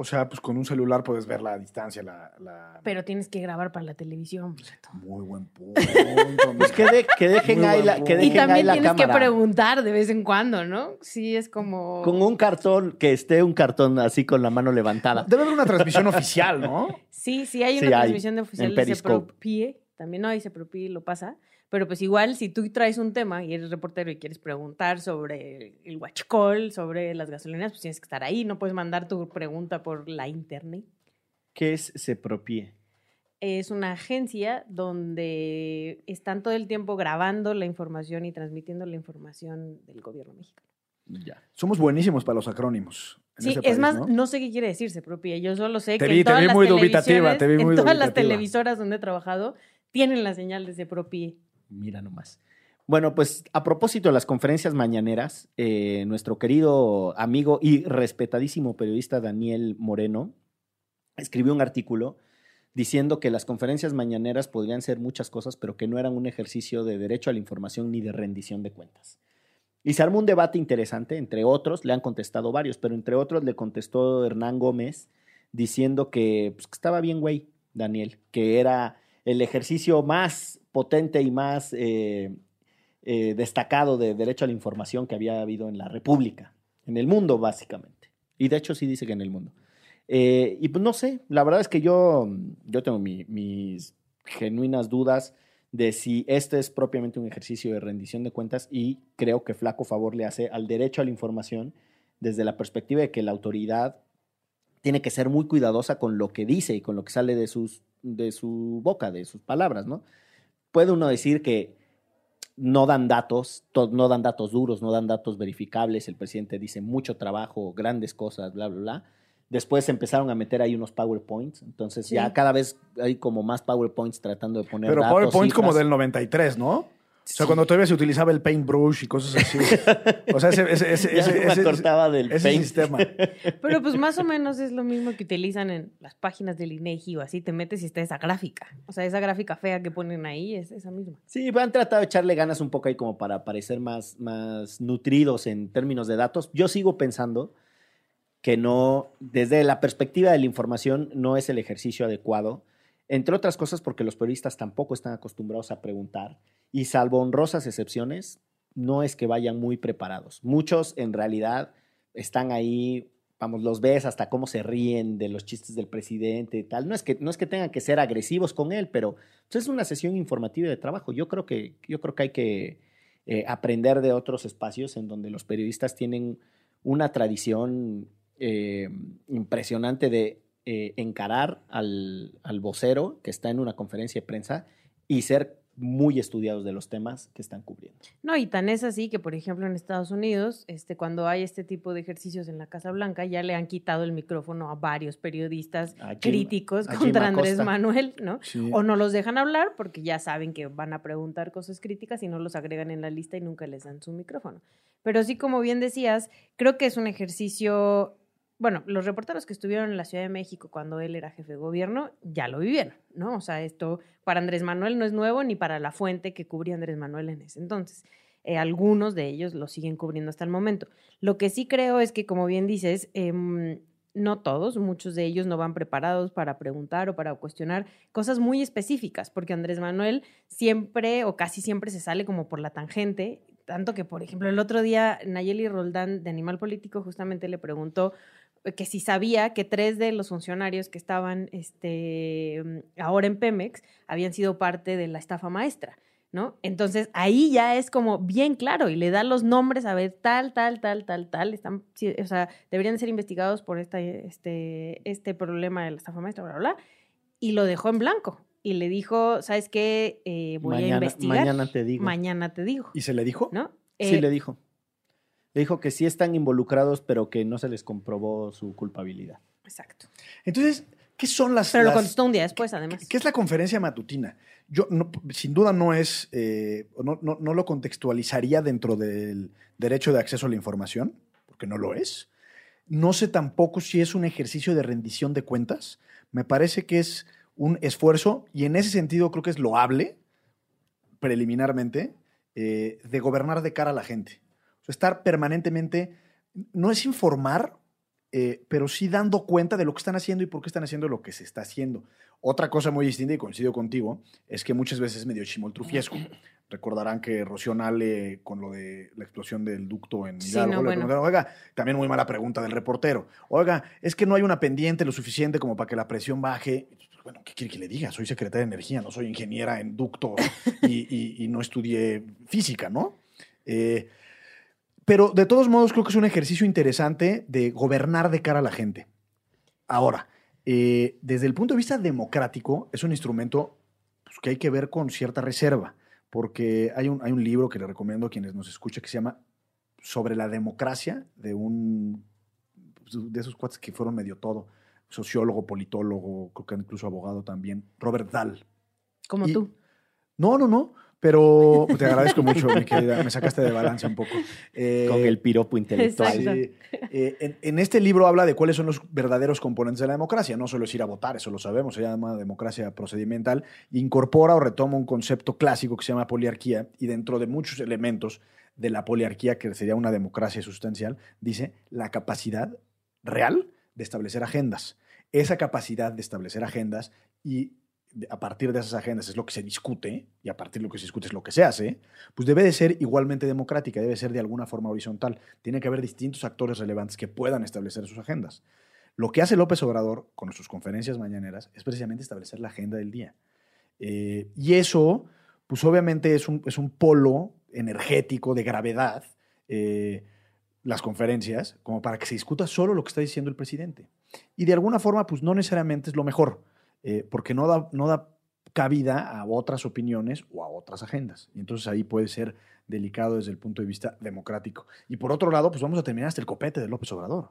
O sea, pues con un celular puedes ver la distancia, la... la- Pero tienes que grabar para la televisión. Muy buen punto. pues que, de- que dejen Muy ahí la, buen que. Y dejen ahí también la tienes que preguntar de vez en cuando, ¿no? Sí, es como... Con un cartón, que esté un cartón así con la mano levantada. Debe haber una transmisión oficial, ¿no? Sí, sí, hay Sí, una hay, transmisión de oficial en Periscope. Sepropie. También no hay Sepropie, lo pasa. Pero pues igual, si tú traes un tema y eres reportero y quieres preguntar sobre el huachicol, sobre las gasolineras, pues tienes que estar ahí. No puedes mandar tu pregunta por la internet. ¿Qué es se propie? Es una agencia donde están todo el tiempo grabando la información y transmitiendo la información del gobierno mexicano. Ya. Somos buenísimos para los acrónimos. Sí, es país, más, ¿no? no sé qué quiere decir se propia. Yo solo sé Te que vi- en te todas vi las muy dubitativa, televisiones- te vi muy en todas las televisoras donde he trabajado tienen la señal de se propie. Mira nomás. Bueno, pues a propósito de las conferencias mañaneras, eh, nuestro querido amigo y respetadísimo periodista Daniel Moreno escribió un artículo diciendo que las conferencias mañaneras podrían ser muchas cosas, pero que no eran un ejercicio de derecho a la información ni de rendición de cuentas. Y se armó un debate interesante, entre otros, le han contestado varios, pero entre otros le contestó Hernán Gómez diciendo que, pues, que estaba bien, güey, Daniel, que era el ejercicio más potente y más eh, eh, destacado de derecho a la información que había habido en la República, en el mundo, básicamente. Y de hecho sí dice que en el mundo. Eh, y pues no sé, la verdad es que yo, yo tengo mi- mis genuinas dudas de si este es propiamente un ejercicio de rendición de cuentas y creo que flaco favor le hace al derecho a la información desde la perspectiva de que la autoridad tiene que ser muy cuidadosa con lo que dice y con lo que sale de, sus, de su boca, de sus palabras, ¿no? Puede uno decir que no dan datos, to- no dan datos duros, no dan datos verificables, el presidente dice mucho trabajo, grandes cosas, bla, bla, bla. Después empezaron a meter ahí unos PowerPoints, entonces Sí. ya cada vez hay como más PowerPoints tratando de poner Pero datos, PowerPoint como del 93, ¿no? O sea, Sí. cuando todavía se utilizaba el paintbrush y cosas así. O sea, ese, ese, ese, Ya ese, no me ese- acordaba del ese Paint. sistema. Pero pues más o menos es lo mismo que utilizan en las páginas del INEGI o así, te metes y está esa gráfica. O sea, esa gráfica fea que ponen ahí es esa misma. Sí, han tratado de echarle ganas un poco ahí como para parecer más, más nutridos en términos de datos. Yo sigo pensando que no, desde la perspectiva de la información, no es el ejercicio adecuado, entre otras cosas porque los periodistas tampoco están acostumbrados a preguntar y salvo honrosas excepciones, no es que vayan muy preparados. Muchos en realidad están ahí, vamos, los ves hasta cómo se ríen de los chistes del presidente y tal. No es que, no es que tengan que ser agresivos con él, pero pues, es una sesión informativa de trabajo. Yo creo que, yo creo que hay que eh, aprender de otros espacios en donde los periodistas tienen una tradición eh, impresionante de eh, encarar al, al vocero que está en una conferencia de prensa y ser muy estudiados de los temas que están cubriendo. No, y tan es así que, por ejemplo, en Estados Unidos, este, cuando hay este tipo de ejercicios en la Casa Blanca, ya le han quitado el micrófono a varios periodistas A Jim- críticos a Jim contra Andrés. Manuel, ¿no? Sí. O no los dejan hablar porque ya saben que van a preguntar cosas críticas y no los agregan en la lista y nunca les dan su micrófono. Pero sí, como bien decías, creo que es un ejercicio, bueno, los reporteros que estuvieron en la Ciudad de México cuando él era jefe de gobierno ya lo vivieron, ¿no? O sea, esto para Andrés Manuel no es nuevo ni para la fuente que cubría Andrés Manuel en ese entonces. Eh, algunos de ellos lo siguen cubriendo hasta el momento. Lo que sí creo es que, como bien dices, em, no todos, muchos de ellos no van preparados para preguntar o para cuestionar cosas muy específicas, porque Andrés Manuel siempre o casi siempre se sale como por la tangente, tanto que, por ejemplo, el otro día Nayeli Roldán de Animal Político justamente le preguntó que si sabía que tres de los funcionarios que estaban este, mm, ahora en Pemex habían sido parte de la estafa maestra. ¿No? Entonces ahí ya es como bien claro y le da los nombres a ver tal, tal, tal, tal, tal. Están, sí, o sea, deberían ser investigados por esta, este, este problema de la estafa maestra, bla, bla, bla. Y lo dejó en blanco. Y le dijo, ¿sabes qué? Eh, voy mañana, a investigar. Mañana te digo. Mañana te digo. ¿Y se le dijo? ¿No? Sí, Eh, le dijo. Le dijo que sí están involucrados, pero que no se les comprobó su culpabilidad. Exacto. Entonces, ¿qué son las... Pero lo contestó un día después, además. ¿Qué es la conferencia matutina? Yo, no- sin duda, no es, eh, no, no- no lo contextualizaría dentro del derecho de acceso a la información, porque no lo es. No sé tampoco si es un ejercicio de rendición de cuentas. Me parece que es un esfuerzo, y en ese sentido creo que es loable, preliminarmente, eh, de gobernar de cara a la gente. O sea, estar permanentemente, no es informar, eh, pero sí dando cuenta de lo que están haciendo y por qué están haciendo lo que se está haciendo. Otra cosa muy distinta, y coincido contigo, es que muchas veces es medio chimoltrufiesco. Recordarán que Rocío Nale, con lo de la explosión del ducto en Sí, Hidalgo, no, le bueno. oiga, también muy mala pregunta del reportero. Oiga, es que no hay una pendiente lo suficiente como para que la presión baje. Bueno, ¿qué quiere que le diga? Soy secretaria de Energía, no soy ingeniera en ducto y, y- y no estudié física, ¿no? Eh, pero de todos modos creo que es un ejercicio interesante de gobernar de cara a la gente. Ahora, eh, desde el punto de vista democrático, es un instrumento pues, que hay que ver con cierta reserva, porque hay un, hay un libro que le recomiendo a quienes nos escuchen que se llama Sobre la democracia, de un de esos cuates que fueron medio todo, sociólogo, politólogo, creo que incluso abogado también, Robert Dahl. Como y- tú. No, no, no, pero te agradezco mucho, mi querida, me sacaste de balance un poco. Eh, Con el piropo intelectual. Sí. Eh, en, en este libro habla de cuáles son los verdaderos componentes de la democracia. No solo es ir a votar, eso lo sabemos, se llama democracia procedimental. Incorpora o retoma un concepto clásico que se llama poliarquía y dentro de muchos elementos de la poliarquía, que sería una democracia sustancial, dice la capacidad real de establecer agendas. Esa capacidad de establecer agendas y a partir de esas agendas es lo que se discute y a partir de lo que se discute es lo que se hace, pues debe de ser igualmente democrática, debe ser de alguna forma horizontal. Tiene que haber distintos actores relevantes que puedan establecer sus agendas. Lo que hace López Obrador con sus conferencias mañaneras es precisamente establecer la agenda del día. Eh, y eso, pues obviamente es un, es un polo energético de gravedad, eh, las conferencias, como para que se discuta solo lo que está diciendo el presidente. Y de alguna forma, pues no necesariamente es lo mejor, eh, porque no da, no da cabida a otras opiniones o a otras agendas. Y entonces ahí puede ser delicado desde el punto de vista democrático. Y por otro lado, pues vamos a terminar hasta el copete de López Obrador.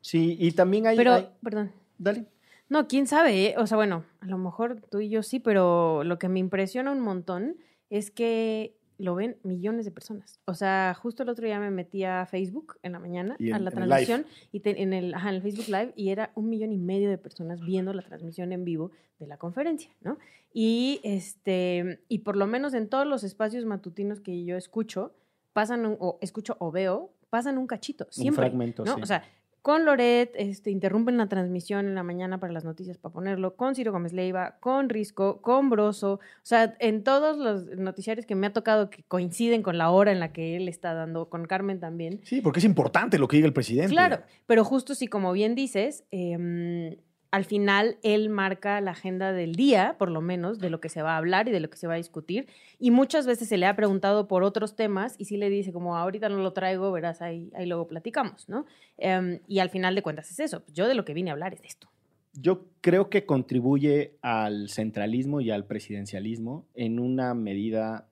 Sí, y también hay... Pero, hay- perdón. Dale. No, quién sabe, ¿eh? o sea, bueno, a lo mejor tú y yo sí, pero lo que me impresiona un montón es que lo ven millones de personas. O sea, justo el otro día me metí a Facebook en la mañana, Y a en- la en transmisión, y te- en, el, ajá, en el Facebook Live, y era un millón y medio de personas viendo la transmisión en vivo de la conferencia, ¿no? Y, este, y por lo menos en todos los espacios matutinos que yo escucho, pasan, un- o escucho o veo, pasan un cachito, siempre. fragmento, ¿no? sí. O sea, con Loret, este, interrumpen la transmisión en la mañana para las noticias para ponerlo, con Ciro Gómez Leiva, con Risco, con Broso, o sea, en todos los noticiarios que me ha tocado que coinciden con la hora en la que él está dando, con Carmen también. Sí, porque es importante lo que diga el presidente. Claro, pero justo si como bien dices, em, al final él marca la agenda del día, por lo menos, de lo que se va a hablar y de lo que se va a discutir. Y muchas veces se le ha preguntado por otros temas y sí le dice como ahorita no lo traigo, verás, ahí, ahí luego platicamos, ¿no? Em, y al final de cuentas es eso. Yo de lo que vine a hablar es de esto. Yo creo que contribuye al centralismo y al presidencialismo en una medida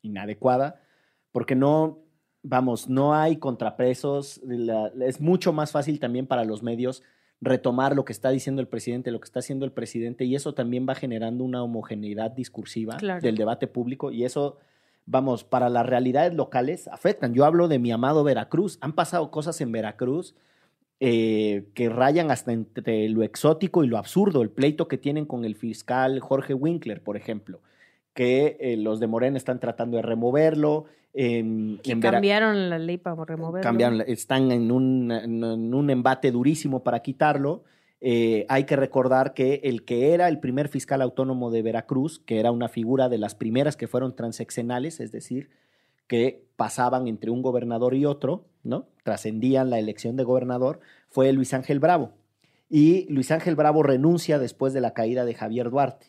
inadecuada, porque no, vamos, no hay contrapesos, la- es mucho más fácil también para los medios retomar lo que está diciendo el presidente, lo que está haciendo el presidente, y eso también va generando una homogeneidad discursiva Claro. del debate público, y eso, vamos, para las realidades locales afectan. Yo hablo de mi amado Veracruz, han pasado cosas en Veracruz eh, que rayan hasta entre lo exótico y lo absurdo, el pleito que tienen con el fiscal Jorge Winkler, por ejemplo, que eh, los de Morena están tratando de removerlo. En, Vera- cambiaron la ley para removerlo. cambiaron, están en un, en un embate durísimo para quitarlo. Eh, hay que recordar que el que era el primer fiscal autónomo de Veracruz, que era una figura de las primeras que fueron transeccionales, es decir, que pasaban entre un gobernador y otro, ¿no? Trascendían la elección de gobernador, fue Luis Ángel Bravo. Y Luis Ángel Bravo renuncia después de la caída de Javier Duarte.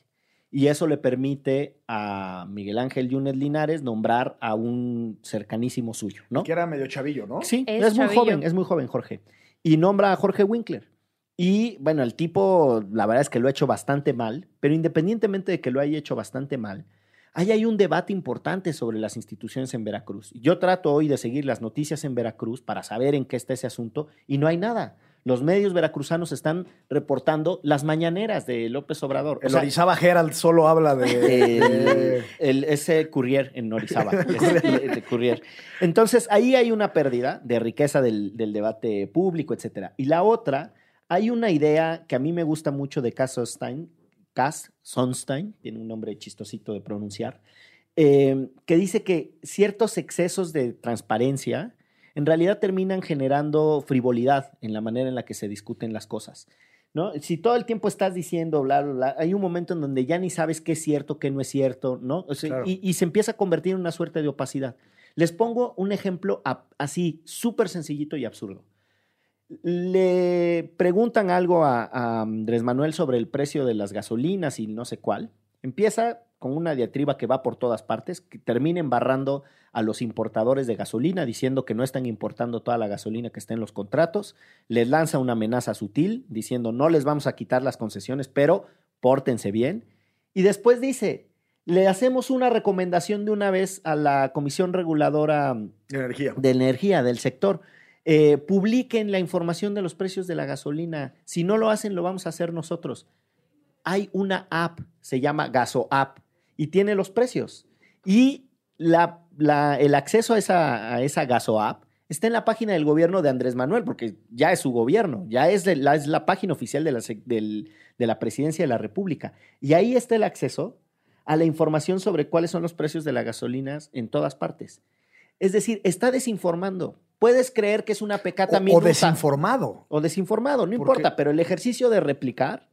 Y eso le permite a Miguel Ángel Yunes Linares nombrar a un cercanísimo suyo, ¿no? Que era medio chavillo, ¿no? Sí, Es es, muy chavillo. joven, es muy joven Jorge. Y nombra a Jorge Winkler. Y bueno, el tipo, la verdad es que lo ha hecho bastante mal, pero independientemente de que lo haya hecho bastante mal, ahí hay un debate importante sobre las instituciones en Veracruz. Yo trato hoy de seguir las noticias en Veracruz para saber en qué está ese asunto y no hay nada. Los medios veracruzanos están reportando las mañaneras de López Obrador. O El sea, Orizaba Herald solo habla de... el, el- ese courier en Orizaba. ese- el courier. Entonces, ahí hay una pérdida de riqueza del, del debate público, etcétera. Y la otra, hay una idea que a mí me gusta mucho de Cass Sunstein, Cass Sunstein, tiene un nombre chistosito de pronunciar, eh, que dice que ciertos excesos de transparencia en realidad terminan generando frivolidad en la manera en la que se discuten las cosas. ¿no? Si todo el tiempo estás diciendo bla, bla, bla, hay un momento en donde ya ni sabes qué es cierto, qué no es cierto, ¿no? O sea, Claro. y, y se empieza a convertir en una suerte de opacidad. Les pongo un ejemplo a- así, súper sencillito y absurdo. Le preguntan algo a, a Andrés Manuel sobre el precio de las gasolinas y no sé cuál. Empieza con una diatriba que va por todas partes, que termina embarrando a los importadores de gasolina diciendo que no están importando toda la gasolina que está en los contratos. Les lanza una amenaza sutil diciendo no les vamos a quitar las concesiones, pero pórtense bien. Y después dice, le hacemos una recomendación de una vez a la Comisión Reguladora de energía. de energía del sector. Eh, publiquen la información de los precios de la gasolina. Si no lo hacen, lo vamos a hacer nosotros. Hay una app, se llama Gaso App, y tiene los precios. Y la, la- el acceso a esa, a esa Gaso App está en la página del gobierno de Andrés Manuel, porque ya es su gobierno, ya es, de la, es la página oficial de la, del- de la presidencia de la República. Y ahí está el acceso a la información sobre cuáles son los precios de las gasolinas en todas partes. Es decir, está desinformando. Puedes creer que es una pecata O, o desinformado. O desinformado, no importa, pero el ejercicio de replicar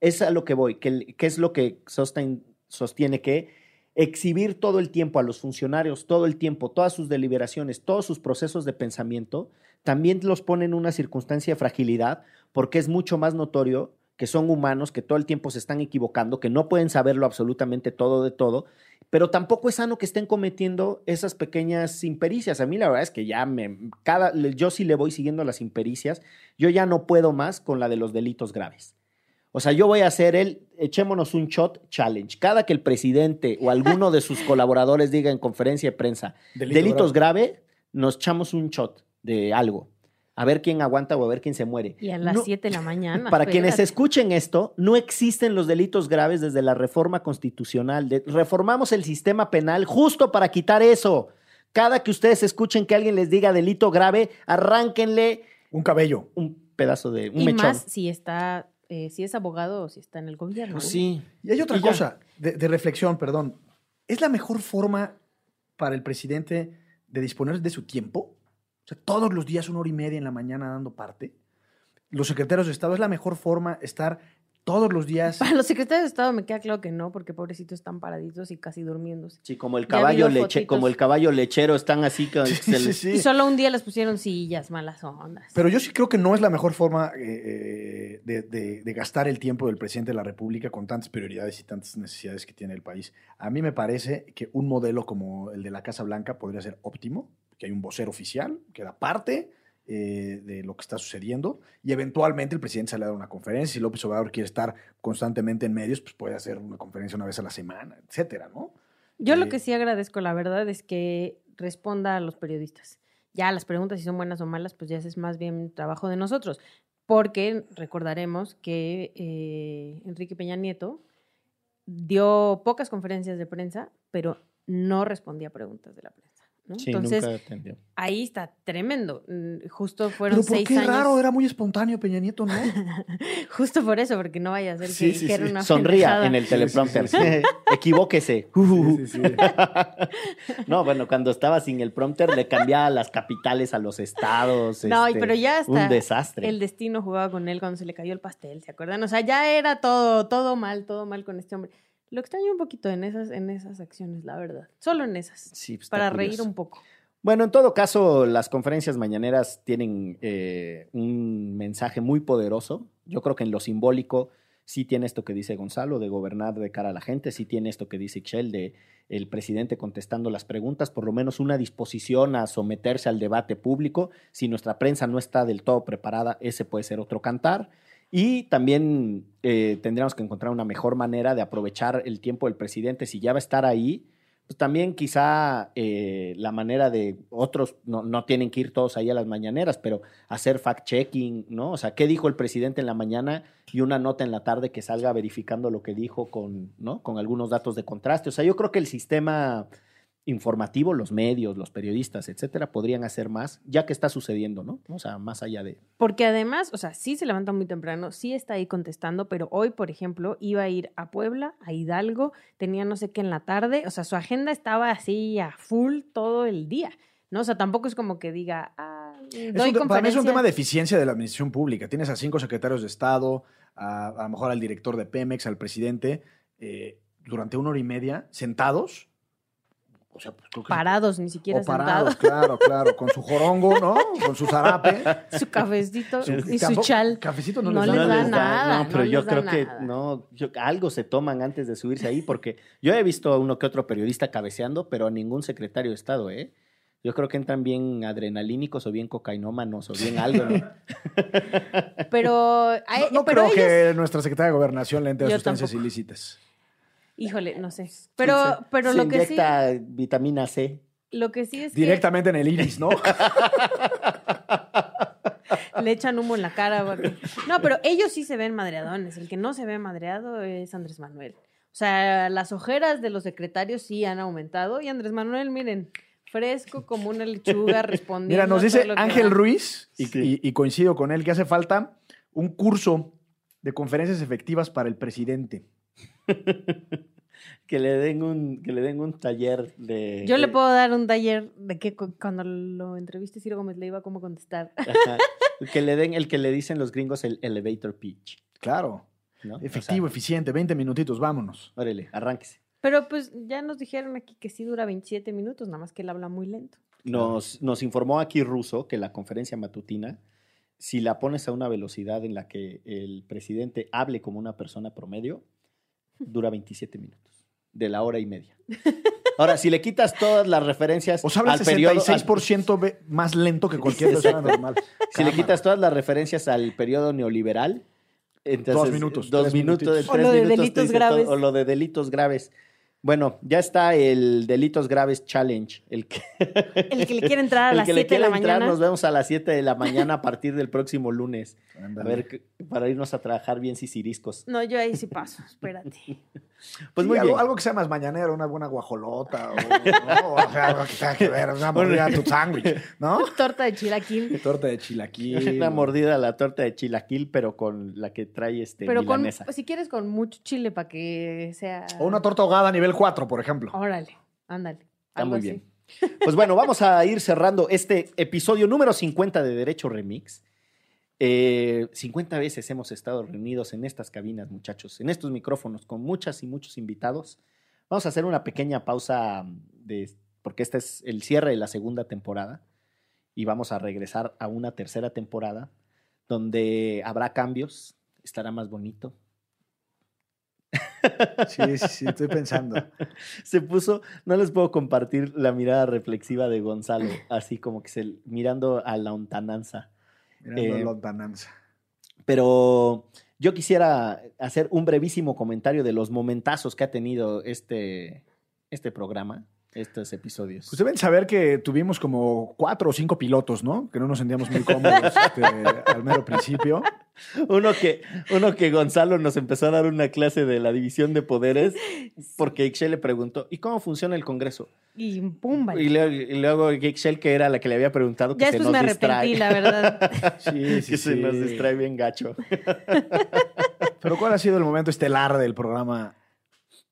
es a lo que voy, que, que es lo que Sostein sostiene que exhibir todo el tiempo a los funcionarios, todo el tiempo, todas sus deliberaciones, todos sus procesos de pensamiento, también los pone en una circunstancia de fragilidad porque es mucho más notorio que son humanos, que todo el tiempo se están equivocando, que no pueden saberlo absolutamente todo de todo, pero tampoco es sano que estén cometiendo esas pequeñas impericias. A mí la verdad es que ya me, cada, yo sí le voy siguiendo las impericias, yo ya no puedo más con la de los delitos graves. O sea, yo voy a hacer el echémonos un shot challenge. Cada que el presidente o alguno de sus colaboradores diga en conferencia de prensa Delito delitos grave, nos echamos un shot de algo. A ver quién aguanta o a ver quién se muere. Y a las No- 7 de la mañana. para quienes escuchen esto, no existen los delitos graves desde la reforma constitucional. De- reformamos el sistema penal justo para quitar eso. Cada que ustedes escuchen que alguien les diga delito grave, arránquenle Un cabello. un pedazo de un Y mechón. más si está, eh, si es abogado o si está en el gobierno. Pues sí. Y hay otra Y cosa de, de reflexión, perdón. ¿Es la mejor forma para el presidente de disponer de su tiempo? O sea, todos los días una hora y media en la mañana dando parte. Los secretarios de Estado, ¿es la mejor forma estar todos los días? Para los secretarios de Estado me queda claro que no, porque pobrecitos están paraditos y casi durmiéndose. Sí, como el caballo leche, como el caballo lechero están así que Sí, se sí, les- sí. Y solo un día les pusieron sillas, malas ondas. Pero yo sí creo que no es la mejor forma eh, eh, de, de- de gastar el tiempo del presidente de la República con tantas prioridades y tantas necesidades que tiene el país. A mí me parece que un modelo como el de la Casa Blanca podría ser óptimo, que hay un vocero oficial que da parte eh, de lo que está sucediendo y eventualmente el presidente sale a dar una conferencia. Si López Obrador quiere estar constantemente en medios, pues puede hacer una conferencia una vez a la semana, etcétera, ¿no? Yo lo Eh, que sí agradezco, la verdad, es que responda a los periodistas. Ya las preguntas, si son buenas o malas, pues ya es más bien trabajo de nosotros. Porque recordaremos que eh, Enrique Peña Nieto dio pocas conferencias de prensa, pero no respondía a preguntas de la prensa. ¿No? Sí, Entonces, nunca atendió. ahí está tremendo. Mm, Justo fueron Pero ¿por seis qué años. raro? Era muy espontáneo Peña Nieto, ¿no? Justo por eso, porque no vaya a ser que Sí, una Sonría pendejada. en el teleprompter. sí, sí. Equivóquese. Sí, sí, sí. no, bueno, cuando estaba sin el prompter le cambiaba las capitales a los estados. No, y este, pero ya hasta Un desastre. el destino jugaba con él cuando se le cayó el pastel, ¿se acuerdan? O sea, ya era todo, todo mal, todo mal con este hombre. Lo extraño un poquito en esas, en esas acciones, la verdad. Solo en esas. Sí, pues, para curioso. reír un poco. Bueno, en todo caso, las conferencias mañaneras tienen eh, un mensaje muy poderoso. Yo creo que en lo simbólico sí tiene esto que dice Gonzalo, de gobernar de cara a la gente, sí tiene esto que dice Ixchel, de el presidente contestando las preguntas, por lo menos una disposición a someterse al debate público. Si nuestra prensa no está del todo preparada, ese puede ser otro cantar. Y también eh, tendríamos que encontrar una mejor manera de aprovechar el tiempo del presidente. Si ya va a estar ahí, pues también quizá eh, la manera de otros, no, no tienen que ir todos ahí a las mañaneras, pero hacer fact-checking, ¿no? O sea, ¿qué dijo el presidente en la mañana y una nota en la tarde que salga verificando lo que dijo con, ¿no? con algunos datos de contraste? O sea, yo creo que el sistema informativo, los medios, los periodistas, etcétera, podrían hacer más, ya que está sucediendo, ¿no? O sea, más allá de... Porque además, o sea, sí se levanta muy temprano, sí está ahí contestando, pero hoy, por ejemplo, iba a ir a Puebla, a Hidalgo, tenía no sé qué en la tarde, o sea, su agenda estaba así a full todo el día, ¿no? O sea, tampoco es como que diga, ah, Es doy un para mí es un tema de eficiencia de la administración pública. Tienes a cinco secretarios de Estado, a, a lo mejor al director de Pemex, al presidente, eh, durante una hora y media, sentados. O sea, pues creo que Parados, ni siquiera o parados, sentados, claro, claro, con su jorongo, ¿no? Con su zarape. su cafecito Su- y su chal. Cafecito no, No les les da. da nada, No, pero no yo creo que no, yo- algo se toman antes de subirse ahí, porque yo he visto a uno que otro periodista cabeceando, pero a ningún secretario de Estado, ¿eh? Yo creo que entran bien adrenalínicos o bien cocainómanos o bien algo, ¿no? Pero, No, pero creo ellos- que nuestra secretaria de Gobernación le entre a sustancias tampoco. ilícitas. Híjole, no sé. Pero, Sí, pero se lo que sí, inyecta vitamina C. lo que sí es Directamente en el iris, ¿no? le echan humo en la cara. porque- No, pero ellos sí se ven madreadones. El que no se ve madreado es Andrés Manuel. O sea, las ojeras de los secretarios sí han aumentado y Andrés Manuel, miren, fresco como una lechuga respondiendo. Mira, nos a dice Ángel. Ruiz, y, Sí. y- y coincido con él, que hace falta un curso de conferencias efectivas para el presidente. Que le den un, que le den un taller de. Yo le puedo dar un taller de que cu- cuando lo entreviste Ciro Gómez le iba cómo contestar. Ajá. que le den el que le dicen los gringos el elevator pitch. Claro. ¿no? O Efectivo, sea, eficiente, 20 minutitos, vámonos. órale, arránquese. Pero pues ya nos dijeron aquí que sí dura 27 minutos, nada más que él habla muy lento. Nos, nos informó aquí Russo que la conferencia matutina, si la pones a una velocidad en la que el presidente hable como una persona promedio, dura 27 minutos, de la hora y media. Ahora, si le quitas todas las referencias O sea, al periodo, al- 66% ve- más lento que cualquier persona normal. si le quitas todas las referencias al periodo neoliberal, entonces, Dos minutos, dos tres minutos. O lo minutos te delitos dice graves. todo- o lo de delitos graves. Bueno, ya está el delitos graves challenge, el que El que le quiere entrar a las que le 7 de la entrar, mañana. nos vemos a las 7 de la mañana a partir del próximo lunes. A ver, para irnos a trabajar bien sisiriscos. No, yo ahí sí paso, espérate. Pues Sí, muy algo, bien. algo que sea más mañanero, una buena guajolota, o, ¿no? O sea, algo que tenga que ver, una mordida a tu sándwich, ¿no? Torta de chilaquil. Torta de chilaquil. Una mordida a la torta de chilaquil, pero con la que trae este Pero con, si quieres con mucho chile para que sea... O una torta ahogada a nivel 4, por ejemplo. Órale, ándale. Está muy así. bien. Pues bueno, vamos a ir cerrando este episodio número 50 de Derecho Remix. Eh, 50 veces hemos estado reunidos en estas cabinas, muchachos, en estos micrófonos, con muchas y muchos invitados. Vamos a hacer una pequeña pausa de, porque este es el cierre de la segunda temporada y vamos a regresar a una tercera temporada donde habrá cambios, estará más bonito. Sí, sí, sí, estoy pensando. Se puso, no les puedo compartir la mirada reflexiva de Gonzalo, así como que se mirando a la ontananza. Mirando Eh, lontananza. Pero yo quisiera hacer un brevísimo comentario de los momentazos que ha tenido este, este programa, estos episodios. Pues deben saber que tuvimos como cuatro o cinco pilotos, ¿no? Que no nos sentíamos muy cómodos este, al mero principio. Uno que, uno que Gonzalo nos empezó a dar una clase de la división de poderes porque Ixchel le preguntó, ¿y cómo funciona el Congreso? Y pum, vale. Y luego, y luego Ixchel, que era la que le había preguntado, que Ya se nos me distrae. arrepentí, la verdad. Sí, sí, que se sí. nos distrae bien gacho. Pero ¿cuál ha sido el momento estelar del programa?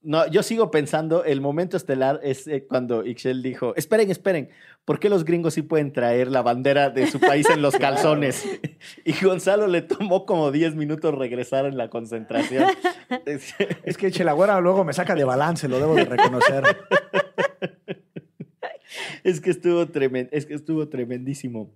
No, yo sigo pensando, el momento estelar es eh, cuando Ixchel dijo, esperen, esperen, ¿por qué los gringos sí pueden traer la bandera de su país en los calzones? Y Gonzalo le tomó como 10 minutos regresar en la concentración. Es- Es que Chelagüera luego me saca de balance, lo debo de reconocer. Es que estuvo tremendo, es que estuvo tremendísimo.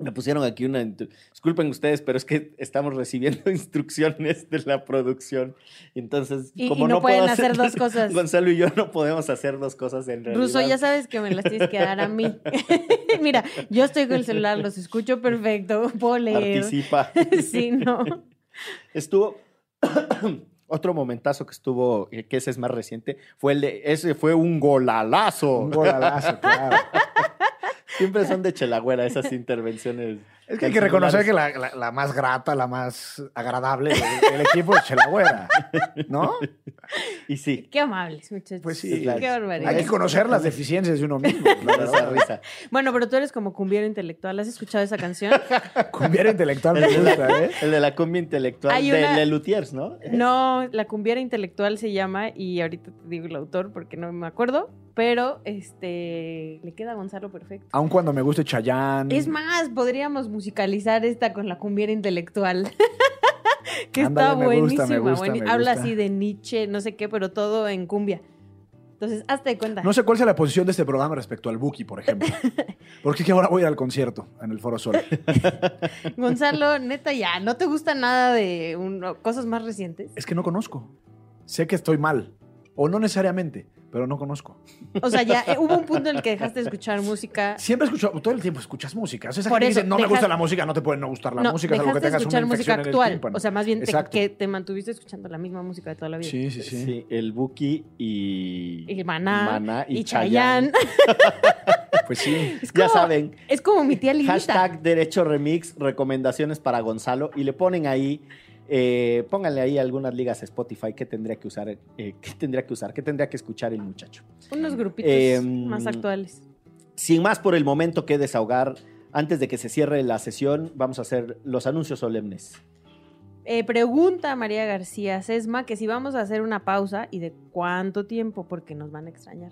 Me pusieron aquí una. Disculpen ustedes, pero es que estamos recibiendo instrucciones de la producción. Y entonces, Y- como y no no, pueden puedo hacer dos cosas. Gonzalo y yo no podemos hacer dos cosas en realidad. Ruso, ya sabes que me las tienes que dar a mí. Mira, yo estoy con el celular, los escucho perfecto, puedo leer. Participa. Sí, no. Estuvo. Otro momentazo que estuvo, eh, que ese es más reciente, fue el de. Ese fue un golalazo. Un golalazo, claro. Siempre son de Chelagüera esas intervenciones. Es que hay que reconocer que la, la- la más grata, la más agradable del, del equipo es Chelagüera, ¿no? Y sí, Qué amables, muchachos. Pues sí. Qué barbaridad. Hay que conocer las deficiencias de uno mismo. la esa verdad. risa. Bueno, pero tú eres como cumbiero intelectual. ¿Has escuchado esa canción? Cumbiera intelectual me gusta, ¿eh? El de la cumbia intelectual Hay de una- Lelutiers, ¿no? No, la cumbiera intelectual se llama, y ahorita te digo el autor porque no me acuerdo, pero este le queda a Gonzalo perfecto. Aun cuando me guste Chayanne. Es más, podríamos musicalizar esta con la cumbiera intelectual. que Ándale, está gusta, buenísima. gusta, bueni- me Habla gusta. así de Nietzsche, no sé qué, pero todo en cumbia. Entonces, hazte de cuenta. No sé cuál sea la posición de este programa respecto al Buki, por ejemplo. Porque es que ahora voy a ir al concierto en el Foro Sol. Gonzalo, neta, ya, ¿no te gusta nada de un- cosas más recientes? Es que no conozco. Sé que estoy mal. O no necesariamente, pero no conozco. O sea, ya eh, hubo un punto en el que dejaste de escuchar música. Siempre escucho, todo el tiempo escuchas música. O sea, esa Por gente eso, dice, no me dejas- gusta la música, no te puede no gustar la no, música, salvo que dejaste de escuchar música actual. O sea, más bien te- que te mantuviste escuchando la misma música de toda la vida. Sí, sí, sí. Sí, el Buki y. Y Maná, Maná y y Chayanne. Pues sí. Es Ya saben, Es como mi tía Lilita. hashtag Derecho Remix, recomendaciones para Gonzalo. Y le ponen ahí, eh, pónganle ahí algunas ligas a Spotify que tendría que usar, eh, qué tendría que usar, qué tendría que escuchar el muchacho. Unos grupitos Em, más actuales. Sin más por el momento que desahogar, antes de que se cierre la sesión, vamos a hacer los anuncios solemnes. Eh, pregunta María García Sesma que si vamos a hacer una pausa y de cuánto tiempo, porque nos van a extrañar.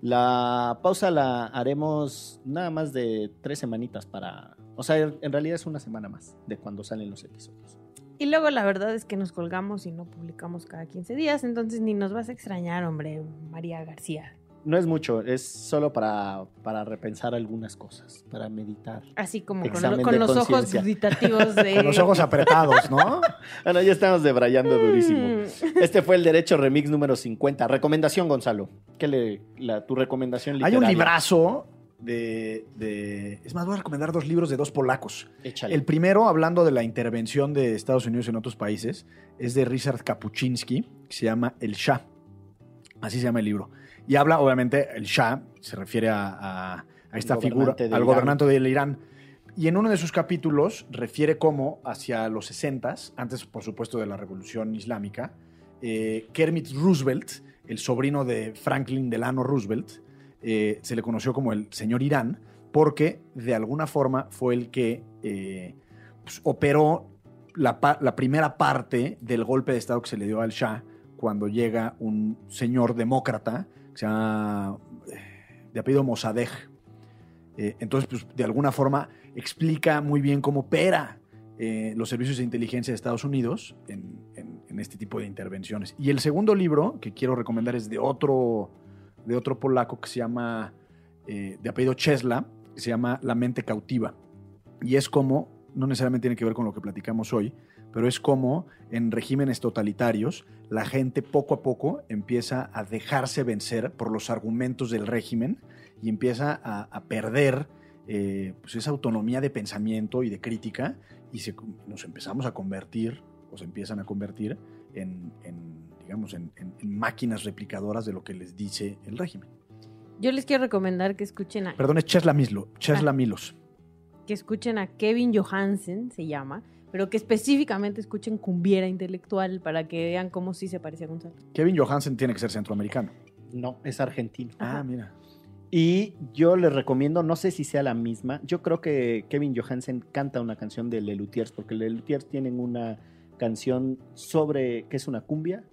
La pausa la haremos nada más de tres semanitas para... O sea, en realidad es una semana más de cuando salen los episodios. Y luego la verdad es que nos colgamos y no publicamos cada 15 días, entonces ni nos vas a extrañar, hombre, María García. No es mucho, es solo para, para repensar algunas cosas, para meditar. Así como con, Examen los ojos duditativos de... Con los ojos apretados, ¿no? Bueno, ya estamos debrayando durísimo. Mm. Este fue el Derecho Remix número 50. Recomendación, Gonzalo. ¿Qué le, la, tu recomendación Hay literaria? un librazo de, de- Es más, voy a recomendar dos libros de dos polacos. Échale. El primero, hablando de la intervención de Estados Unidos en otros países, es de Richard Kapuczynski, que se llama El Shah. Así se llama el libro. Y habla, obviamente, el Shah, se refiere a, a- a esta figura, al Irán. gobernante del Irán. Y en uno de sus capítulos refiere cómo, hacia los 60 antes, por supuesto, de la Revolución Islámica, eh, Kermit Roosevelt, el sobrino de Franklin Delano Roosevelt, eh, se le conoció como el señor Irán, porque de alguna forma fue el que eh, pues, operó la, primera parte del golpe de Estado que se le dio al Shah cuando llega un señor demócrata que se llama eh, de apellido Mossadegh. Entonces, pues, de alguna forma explica muy bien cómo opera los servicios de inteligencia de Estados Unidos en este tipo de intervenciones. Y el segundo libro que quiero recomendar es de otro, de otro polaco que se llama, eh, de apellido Chesla, que se llama La mente cautiva. Y es como no necesariamente tiene que ver con lo que platicamos hoy, pero es como en regímenes totalitarios la gente poco a poco empieza a dejarse vencer por los argumentos del régimen y empieza a, perder eh, pues esa autonomía de pensamiento y de crítica y se- nos empezamos a convertir o se empiezan a convertir en, digamos, en, en- en máquinas replicadoras de lo que les dice el régimen. Yo les quiero recomendar que escuchen a, Perdón, es Chesla Mislo, Chesla Milos. que escuchen a Kevin Johansen, se llama, pero que específicamente escuchen Cumbiera Intelectual para que vean cómo sí se parece a Gonzalo. Kevin Johansen tiene que ser centroamericano. No, es argentino. Ah, mira. Y yo les recomiendo, no sé si sea la misma, yo creo que Kevin Johansen canta una canción de Lelutiers, porque Lelutiers tienen una canción sobre, que es una cumbia,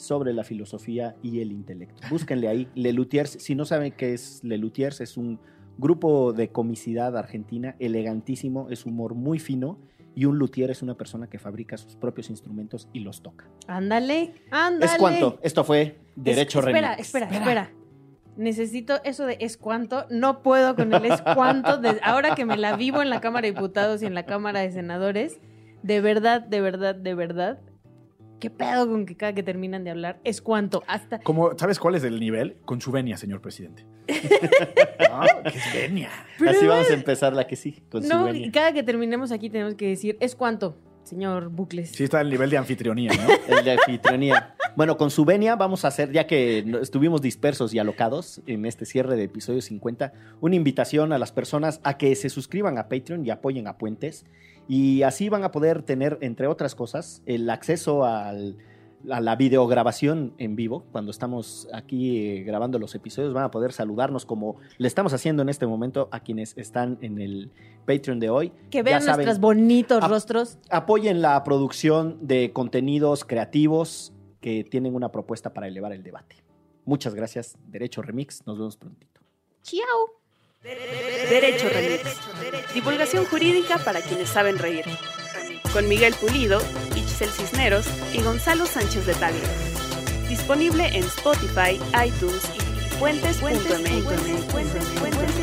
sobre la filosofía y el intelecto. Búsquenle ahí, Lelutiers, si no saben qué es Lelutiers, es un grupo de comicidad argentina, elegantísimo, es humor muy fino, y un luthier es una persona que fabrica sus propios instrumentos y los toca. Ándale, ándale. ¿Es cuánto? Esto fue Es- Derecho espera, Remix. espera, espera. Necesito eso de es cuánto. No puedo con el es cuánto. de- ahora que me la vivo en la Cámara de Diputados y en la Cámara de Senadores, de verdad, de verdad, de verdad. ¿Qué pedo con que cada que terminan de hablar es cuánto? Hasta. Como, ¿Sabes cuál es el nivel? Con su venia, señor presidente. Ah, ¿Qué es venia? Así vamos a empar la que sí, con su No, venia. y cada que terminemos aquí tenemos que decir es cuánto, señor Bucles. Sí está el nivel de anfitrionía, ¿no? El de anfitrionía. Bueno, con su venia vamos a hacer, ya que estuvimos dispersos y alocados en este cierre de episodio 50, una invitación a las personas a que se suscriban a Patreon y apoyen a Puentes. Y así van a poder tener, entre otras cosas, el acceso al- a la videograbación en vivo. Cuando estamos aquí eh, grabando los episodios, van a poder saludarnos como le estamos haciendo en este momento a quienes están en el Patreon de hoy. Que vean saben, nuestros bonitos rostros. apoyen la producción de contenidos creativos que tienen una propuesta para elevar el debate. Muchas gracias, Derecho Remix. Nos vemos prontito. Chao. Derecho Remix. Divulgación jurídica para quienes saben reír. Con Miguel Pulido, Itzel Cisneros y Gonzalo Sánchez de Tagle. Disponible en Spotify, iTunes y puentes.mx.